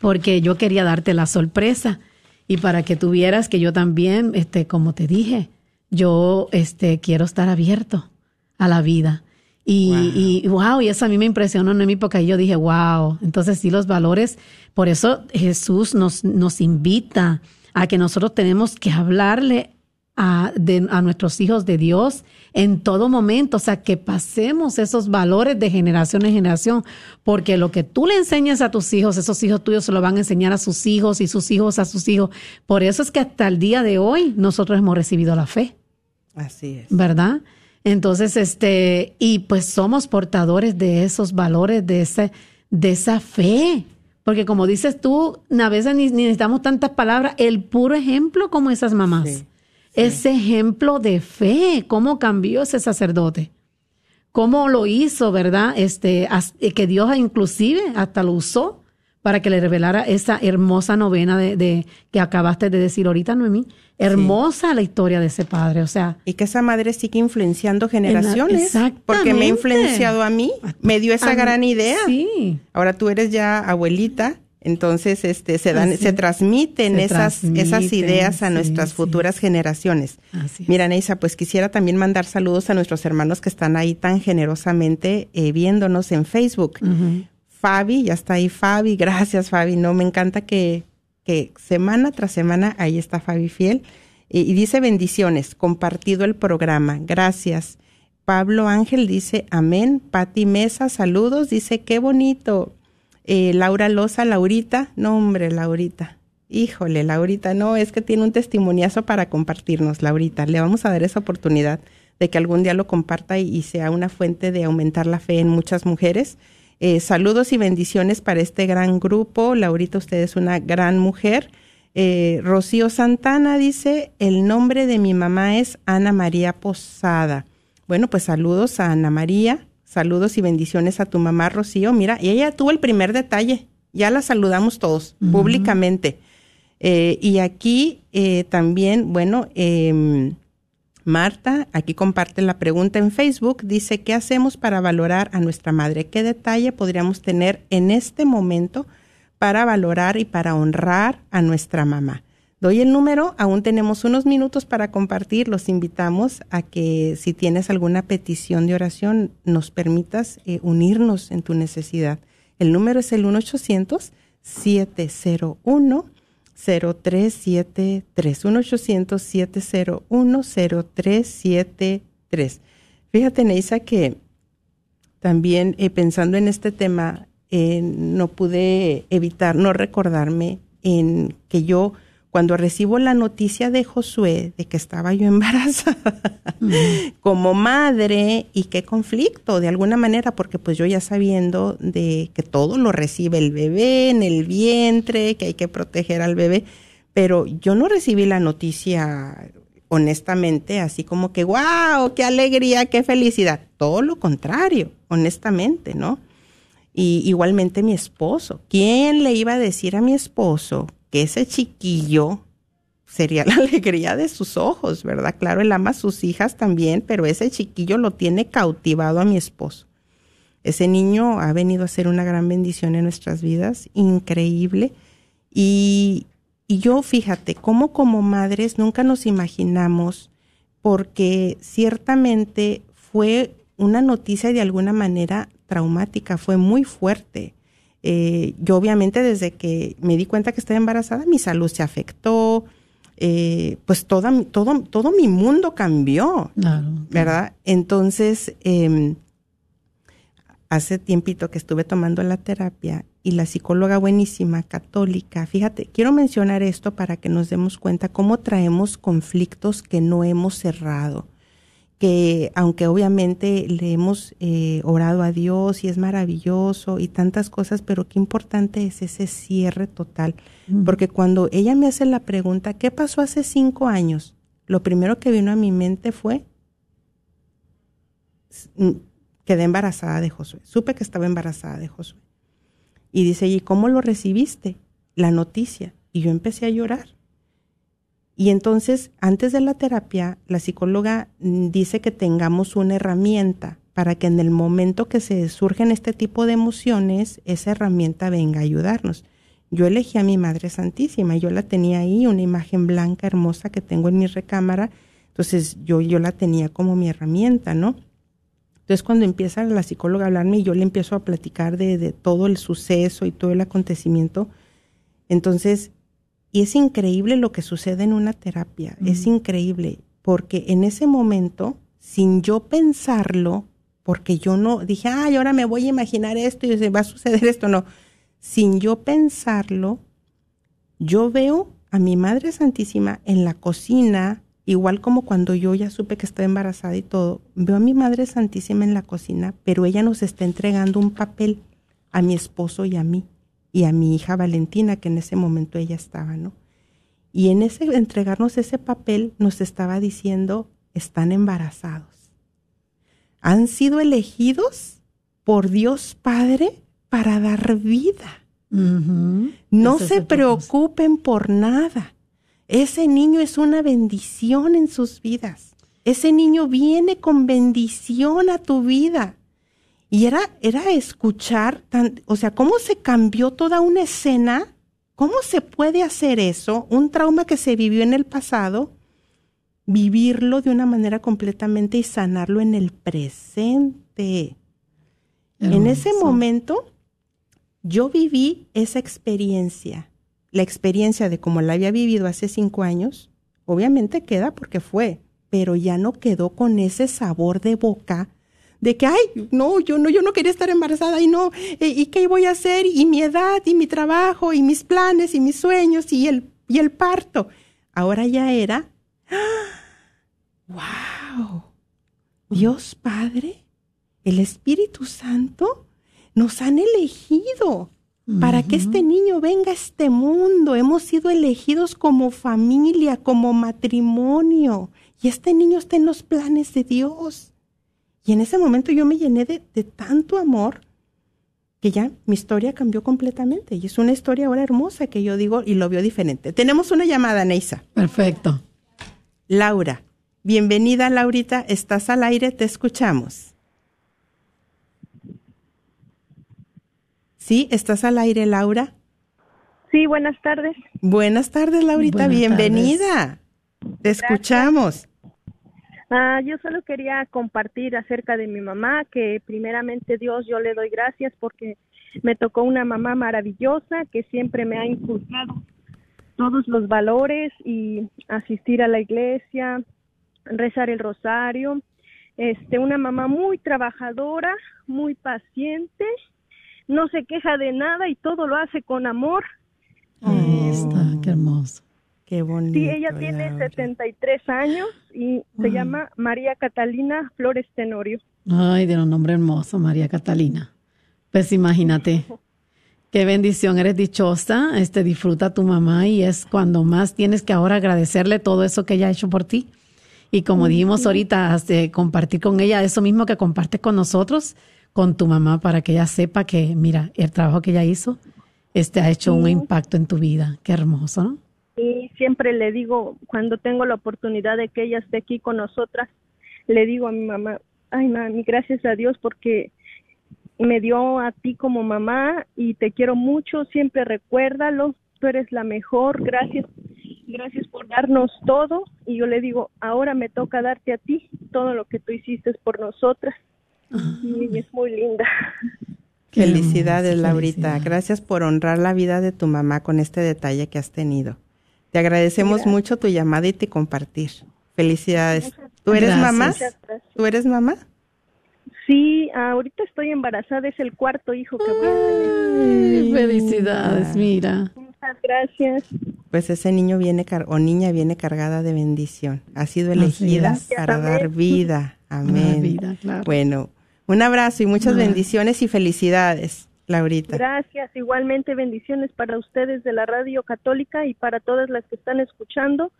porque yo quería darte la sorpresa y para que tuvieras que yo también, este, como te dije, yo este, quiero estar abierto a la vida. Y wow. y eso a mí me impresionó en mi época y yo dije, wow, entonces sí los valores, por eso Jesús nos, nos invita a que nosotros tenemos que hablarle a, a nuestros hijos de Dios en todo momento, o sea, que pasemos esos valores de generación en generación, porque lo que tú le enseñas a tus hijos, esos hijos tuyos se lo van a enseñar a sus hijos y sus hijos a sus hijos. Por eso es que hasta el día de hoy nosotros hemos recibido la fe. Así es. ¿Verdad? Entonces, este, y pues somos portadores de esos valores, de, ese, de esa fe. Porque como dices tú, a veces ni, necesitamos tantas palabras, el puro ejemplo como esas mamás. Ese ejemplo de fe, cómo cambió ese sacerdote. Cómo lo hizo, ¿verdad? Este, que Dios inclusive hasta lo usó para que le revelara esa hermosa novena de, de que acabaste de decir ahorita, Noemí. Hermosa la historia de ese padre, o sea. Y que esa madre sigue influenciando generaciones. Porque me ha influenciado a mí, me dio esa gran idea. Sí. Ahora tú eres ya abuelita, entonces este se dan, se transmiten esas, esas ideas a nuestras futuras generaciones. Mira, Neisa, pues quisiera también mandar saludos a nuestros hermanos que están ahí tan generosamente eh, viéndonos en Facebook. Fabi, ya está ahí Fabi, gracias Fabi, no, me encanta que, que semana tras semana ahí está Fabi Fiel. Y, dice bendiciones, compartido el programa, gracias. Pablo Ángel dice amén. Pati Mesa, saludos, dice qué bonito. Eh, Laura Loza, Laurita, no hombre, Laurita. Híjole, Laurita, no, es que tiene un testimoniazo para compartirnos, Laurita. Le vamos a dar esa oportunidad de que algún día lo comparta y sea una fuente de aumentar la fe en muchas mujeres. Eh, saludos y bendiciones para este gran grupo. Laurita, usted es una gran mujer. Eh, Rocío Santana dice, el nombre de mi mamá es Ana María Posada. Bueno, pues saludos a Ana María. Saludos y bendiciones a tu mamá Rocío. Mira, y ella tuvo el primer detalle. Ya la saludamos todos públicamente. Eh, y aquí eh, también, bueno, em, Marta, aquí comparte la pregunta en Facebook, dice, ¿qué hacemos para valorar a nuestra madre? ¿Qué detalle podríamos tener en este momento para valorar y para honrar a nuestra mamá? Doy el número, aún tenemos unos minutos para compartir, los invitamos a que si tienes alguna petición de oración nos permitas eh, unirnos en tu necesidad. El número es el 1-800-701. 0373 1-800-701-0373. Fíjate, Neisa, que también eh, pensando en este tema, eh, no pude evitar no recordarme en que yo cuando recibo la noticia de Josué de que estaba yo *laughs* embarazada como madre y qué conflicto de alguna manera porque pues yo ya sabiendo de que todo lo recibe el bebé en el vientre, que hay que proteger al bebé, pero yo no recibí la noticia honestamente así como que wow, qué alegría, qué felicidad, todo lo contrario, honestamente, ¿no? Y igualmente mi esposo, ¿quién le iba a decir a mi esposo que ese chiquillo sería *laughs* la alegría de sus ojos, ¿verdad? Claro, él ama a sus hijas también, pero ese chiquillo lo tiene cautivado a mi esposo. Ese niño ha venido a ser una gran bendición en nuestras vidas, increíble. Y, y yo, fíjate, cómo como madres nunca nos imaginamos, porque ciertamente fue una noticia de alguna manera traumática, fue muy fuerte. Eh, yo obviamente desde que me di cuenta que estaba embarazada, mi salud se afectó, eh, pues toda, todo, todo mi mundo cambió, ¿verdad? Entonces, em, hace tiempito que estuve tomando la terapia y la psicóloga buenísima, católica, fíjate, quiero mencionar esto para que nos demos cuenta cómo traemos conflictos que no hemos cerrado que aunque obviamente le hemos eh, orado a Dios y es maravilloso y tantas cosas, pero qué importante es ese cierre total. Porque cuando ella me hace la pregunta, ¿qué pasó hace cinco años? Lo primero que vino a mi mente fue, quedé embarazada de Josué. Supe que estaba embarazada de Josué. Y dice, ¿y cómo lo recibiste? La noticia. Y yo empecé a llorar. Y entonces, antes de la terapia, la psicóloga mm, dice que tengamos una herramienta para que en el momento que se surgen este tipo de emociones, esa herramienta venga a ayudarnos. Yo elegí a mi Madre Santísima, yo la tenía ahí, una imagen blanca hermosa que tengo en mi recámara, entonces yo, yo la tenía como mi herramienta, ¿no? Entonces cuando empieza la psicóloga a hablarme y yo le empiezo a platicar de, de todo el suceso y todo el acontecimiento, entonces y es increíble lo que sucede en una terapia, es increíble, porque en ese momento, sin yo pensarlo, porque yo no dije, ay, ahora me voy a imaginar esto y se va a suceder esto, no, sin yo pensarlo, yo veo a mi Madre Santísima en la cocina, igual como cuando yo ya supe que estaba embarazada y todo, veo a mi Madre Santísima en la cocina, pero ella nos está entregando un papel a mi esposo y a mí y a mi hija Valentina, que en ese momento ella estaba, ¿no? Y en ese entregarnos ese papel nos estaba diciendo, están embarazados. Han sido elegidos por Dios Padre para dar vida. No se preocupen por nada. Ese niño es una bendición en sus vidas. Ese niño viene con bendición a tu vida. Y era, era escuchar, tan, o sea, cómo se cambió toda una escena, cómo se puede hacer eso, un trauma que se vivió en el pasado, vivirlo de una manera completamente y sanarlo en el presente. En ese momento, yo viví esa experiencia, la experiencia de cómo la había vivido hace cinco años, obviamente queda porque fue, pero ya no quedó con ese sabor de boca de que, ay, no, yo no, yo no quería estar embarazada y no, eh, ¿y qué voy a hacer? Y mi edad, y mi trabajo, y mis planes, y mis sueños, y el, y el parto. Ahora ya era, wow, Dios Padre, el Espíritu Santo nos han elegido para que este niño venga a este mundo. Hemos sido elegidos como familia, como matrimonio. Y este niño está en los planes de Dios. Y en ese momento yo me llené de, de tanto amor que ya mi historia cambió completamente. Y es una historia ahora hermosa que yo digo y lo veo diferente. Tenemos una llamada, Neisa. Perfecto. Laura. Bienvenida, Laurita. Estás al aire, te escuchamos. Sí, estás al aire, Laura. Sí, buenas tardes. Buenas tardes, Laurita. Buenas Bienvenida. Te escuchamos. Ah, yo solo quería compartir acerca de mi mamá, que primeramente Dios yo le doy gracias porque me tocó una mamá maravillosa que siempre me ha inculcado todos los valores y asistir a la iglesia, rezar el rosario. Este, una mamá muy trabajadora, muy paciente, no se queja de nada y todo lo hace con amor. Ahí está, qué hermoso. Qué bonito. Sí, ella tiene Laura. 73 años y se llama María Catalina Flores Tenorio. Ay, de un nombre hermoso, María Catalina. Pues imagínate. *laughs* Qué bendición, eres dichosa, este disfruta tu mamá y es cuando más tienes que ahora agradecerle todo eso que ella ha hecho por ti. Y como dijimos ahorita, este, compartir con ella eso mismo que compartes con nosotros, con tu mamá, para que ella sepa que, mira, el trabajo que ella hizo este, ha hecho un impacto en tu vida. Qué hermoso, ¿no? Y siempre le digo, cuando tengo la oportunidad de que ella esté aquí con nosotras, le digo a mi mamá, ay mami, gracias a Dios porque me dio a ti como mamá y te quiero mucho, siempre recuérdalo, tú eres la mejor, gracias, gracias por darnos todo y yo le digo, ahora me toca darte a ti todo lo que tú hiciste por nosotras y es muy linda. Qué Felicidades, Laurita. Gracias por honrar la vida de tu mamá con este detalle que has tenido. Te agradecemos mucho tu llamada y tu compartir. Felicidades. ¿Tú eres Gracias. mamá? ¿Tú eres mamá? Sí, ahorita estoy embarazada, es el cuarto hijo que voy a tener. Ay, felicidades, mira. Muchas gracias. Pues ese niño viene car- o niña viene cargada de bendición. Ha sido elegida para Amén. dar vida. Amén. Dar vida, claro. Bueno, un abrazo y muchas Ah. bendiciones y felicidades, Laurita. Gracias, igualmente bendiciones para ustedes de la Radio Católica y para todas las que están escuchando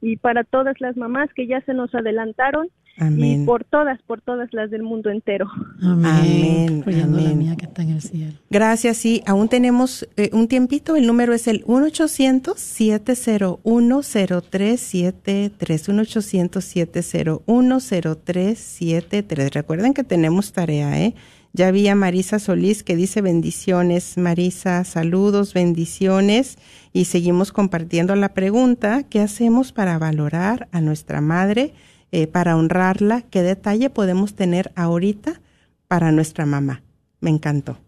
y para todas las mamás que ya se nos adelantaron Amén. y por todas, por todas las del mundo entero. Amén. Amén, Incluyendo la amén. mía que está en el cielo. Gracias, sí, aún tenemos eh, un tiempito. El número es el 1-800-701-0373. 1-800-701-0373. Recuerden que tenemos tarea, ¿eh? Ya vi a Marisa Solís que dice bendiciones. Marisa, saludos, bendiciones. Y seguimos compartiendo la pregunta, ¿qué hacemos para valorar a nuestra madre, eh, para honrarla? ¿Qué detalle podemos tener ahorita para nuestra mamá? Me encantó.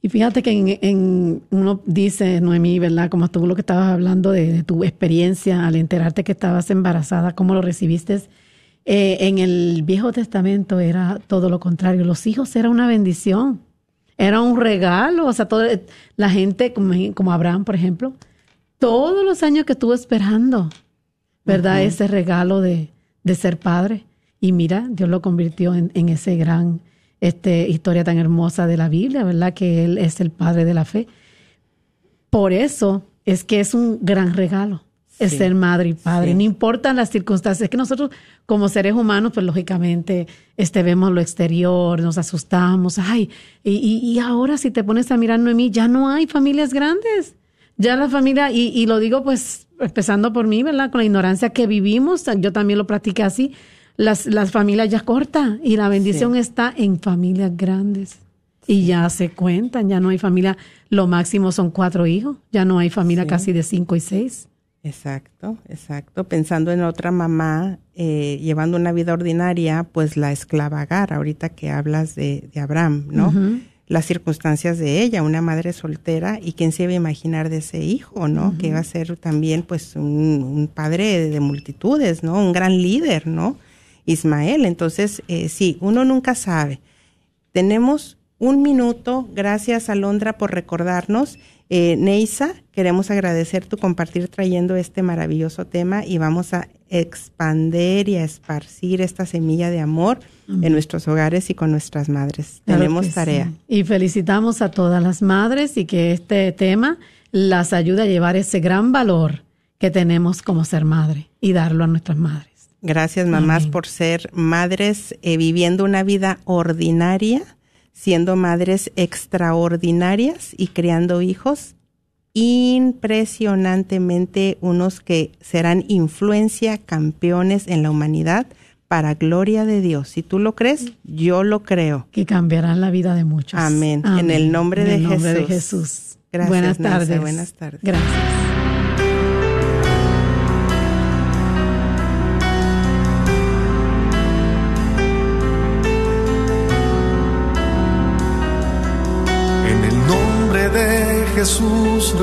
Y fíjate que en, en- uno dice, Noemí, ¿verdad? Como tú lo que estabas hablando de, de tu experiencia al enterarte que estabas embarazada, cómo lo recibiste. Eh, en el Viejo Testamento era todo lo contrario. Los hijos era una bendición, era un regalo. O sea, todo, la gente, como, como Abraham, por ejemplo, todos los años que estuvo esperando, ¿verdad? Ese regalo de, de ser padre. Y mira, Dios lo convirtió en, en ese gran este, historia tan hermosa de la Biblia, ¿verdad? Que Él es el Padre de la fe. Por eso es que es un gran regalo el Sí. ser madre y padre. Sí. No importan las circunstancias. Es que nosotros, como seres humanos, pues lógicamente este, vemos lo exterior, nos asustamos. Ay, y, y, y ahora si te pones a mirar, Noemí, ya no hay familias grandes. Ya la familia, y, y lo digo pues empezando por mí, ¿verdad? Con la ignorancia que vivimos, yo también lo practiqué así. Las, las familias ya cortan y la bendición Sí. está en familias grandes. Y ya se cuentan, ya no hay familia, lo máximo son cuatro hijos, ya no hay familia casi de cinco y seis. Exacto, exacto. Pensando en otra mamá eh, llevando una vida ordinaria, pues la esclava Agar, ahorita que hablas de, de Abraham, ¿no? Las circunstancias de ella, una madre soltera, y quién se iba a imaginar de ese hijo, ¿no? Que iba a ser también, pues, un, un padre de multitudes, ¿no? Un gran líder, ¿no? Ismael. Entonces, eh, sí, uno nunca sabe. Tenemos un minuto. Gracias, Alondra, por recordarnos. Eh, Neisa, queremos agradecer tu compartir trayendo este maravilloso tema y vamos a expander y a esparcir esta semilla de amor en nuestros hogares y con nuestras madres. Claro Tenemos tarea. sí. Y felicitamos a todas las madres y que este tema las ayude a llevar ese gran valor que tenemos como ser madre y darlo a nuestras madres. Gracias, mamás, por ser madres eh, viviendo una vida ordinaria, siendo madres extraordinarias y criando hijos impresionantemente unos que serán influencia, campeones en la humanidad para gloria de Dios. Si tú lo crees, yo lo creo. Que cambiarán la vida de muchos. Amén. En el nombre, En de, nombre Jesús. de Jesús. Gracias, Buenas Nancy. tardes. Buenas tardes. Gracias.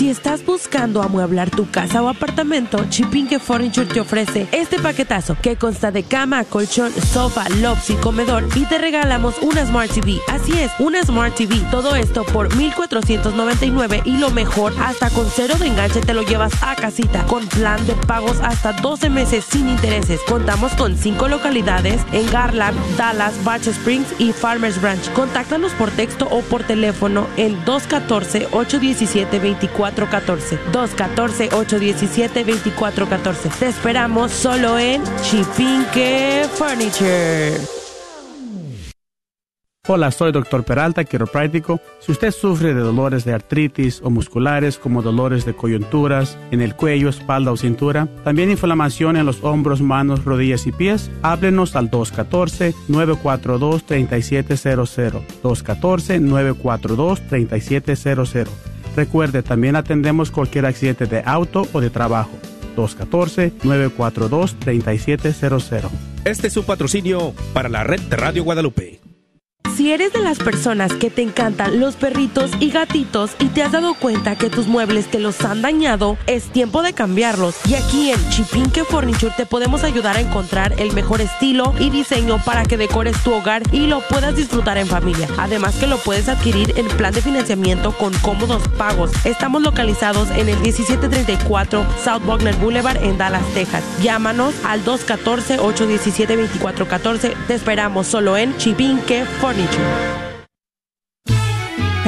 Si estás buscando amueblar tu casa o apartamento, Chipinque Furniture te ofrece este paquetazo que consta de cama, colchón, sofá, y comedor y te regalamos una Smart TV. Así es, una Smart TV. Todo esto por 1499 y lo mejor, hasta con cero de enganche te lo llevas a casita con plan de pagos hasta 12 meses sin intereses. Contamos con 5 localidades en Garland, Dallas, Batch Springs y Farmers Branch. Contáctanos por texto o por teléfono en 214-817-2414. 214-817-2414. Te esperamos solo en Chipinque Furniture. Hola, soy Dr. Peralta, quiropráctico. Si usted sufre de dolores de artritis o musculares como dolores de coyunturas en el cuello, espalda o cintura, también inflamación en los hombros, manos, rodillas y pies, háblenos al 214-942-3700. 214-942-3700. Recuerde, también atendemos cualquier accidente de auto o de trabajo. 214-942-3700. Este es un patrocinio para la red de Radio Guadalupe. Si eres de las personas que te encantan los perritos y gatitos y te has dado cuenta que tus muebles te los han dañado, es tiempo de cambiarlos. Y aquí en Chipinque Furniture te podemos ayudar a encontrar el mejor estilo y diseño para que decores tu hogar y lo puedas disfrutar en familia. Además que lo puedes adquirir en plan de financiamiento con cómodos pagos. Estamos localizados en el 1734 South Wagner Boulevard en Dallas, Texas. Llámanos al 214-817-2414. Te esperamos solo en Chipinque Furniture. You.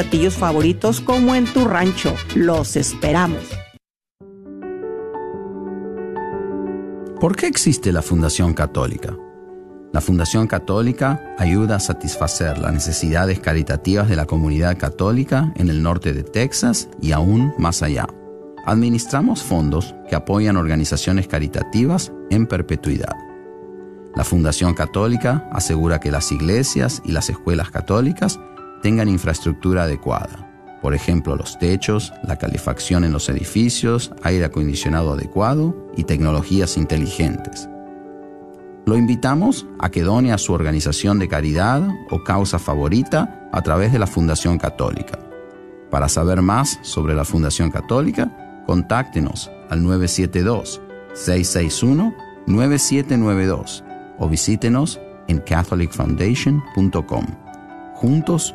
platillos favoritos como en tu rancho. Los esperamos. ¿Por qué existe la Fundación Católica? La Fundación Católica ayuda a satisfacer las necesidades caritativas de la comunidad católica en el norte de Texas y aún más allá. Administramos fondos que apoyan organizaciones caritativas en perpetuidad. La Fundación Católica asegura que las iglesias y las escuelas católicas tengan infraestructura adecuada. Por ejemplo, los techos, la calefacción en los edificios, aire acondicionado adecuado y tecnologías inteligentes. Lo invitamos a que done a su organización de caridad o causa favorita a través de la Fundación Católica. Para saber más sobre la Fundación Católica, Contáctenos al 972-661-9792 o visítenos en catholicfoundation.com. Juntos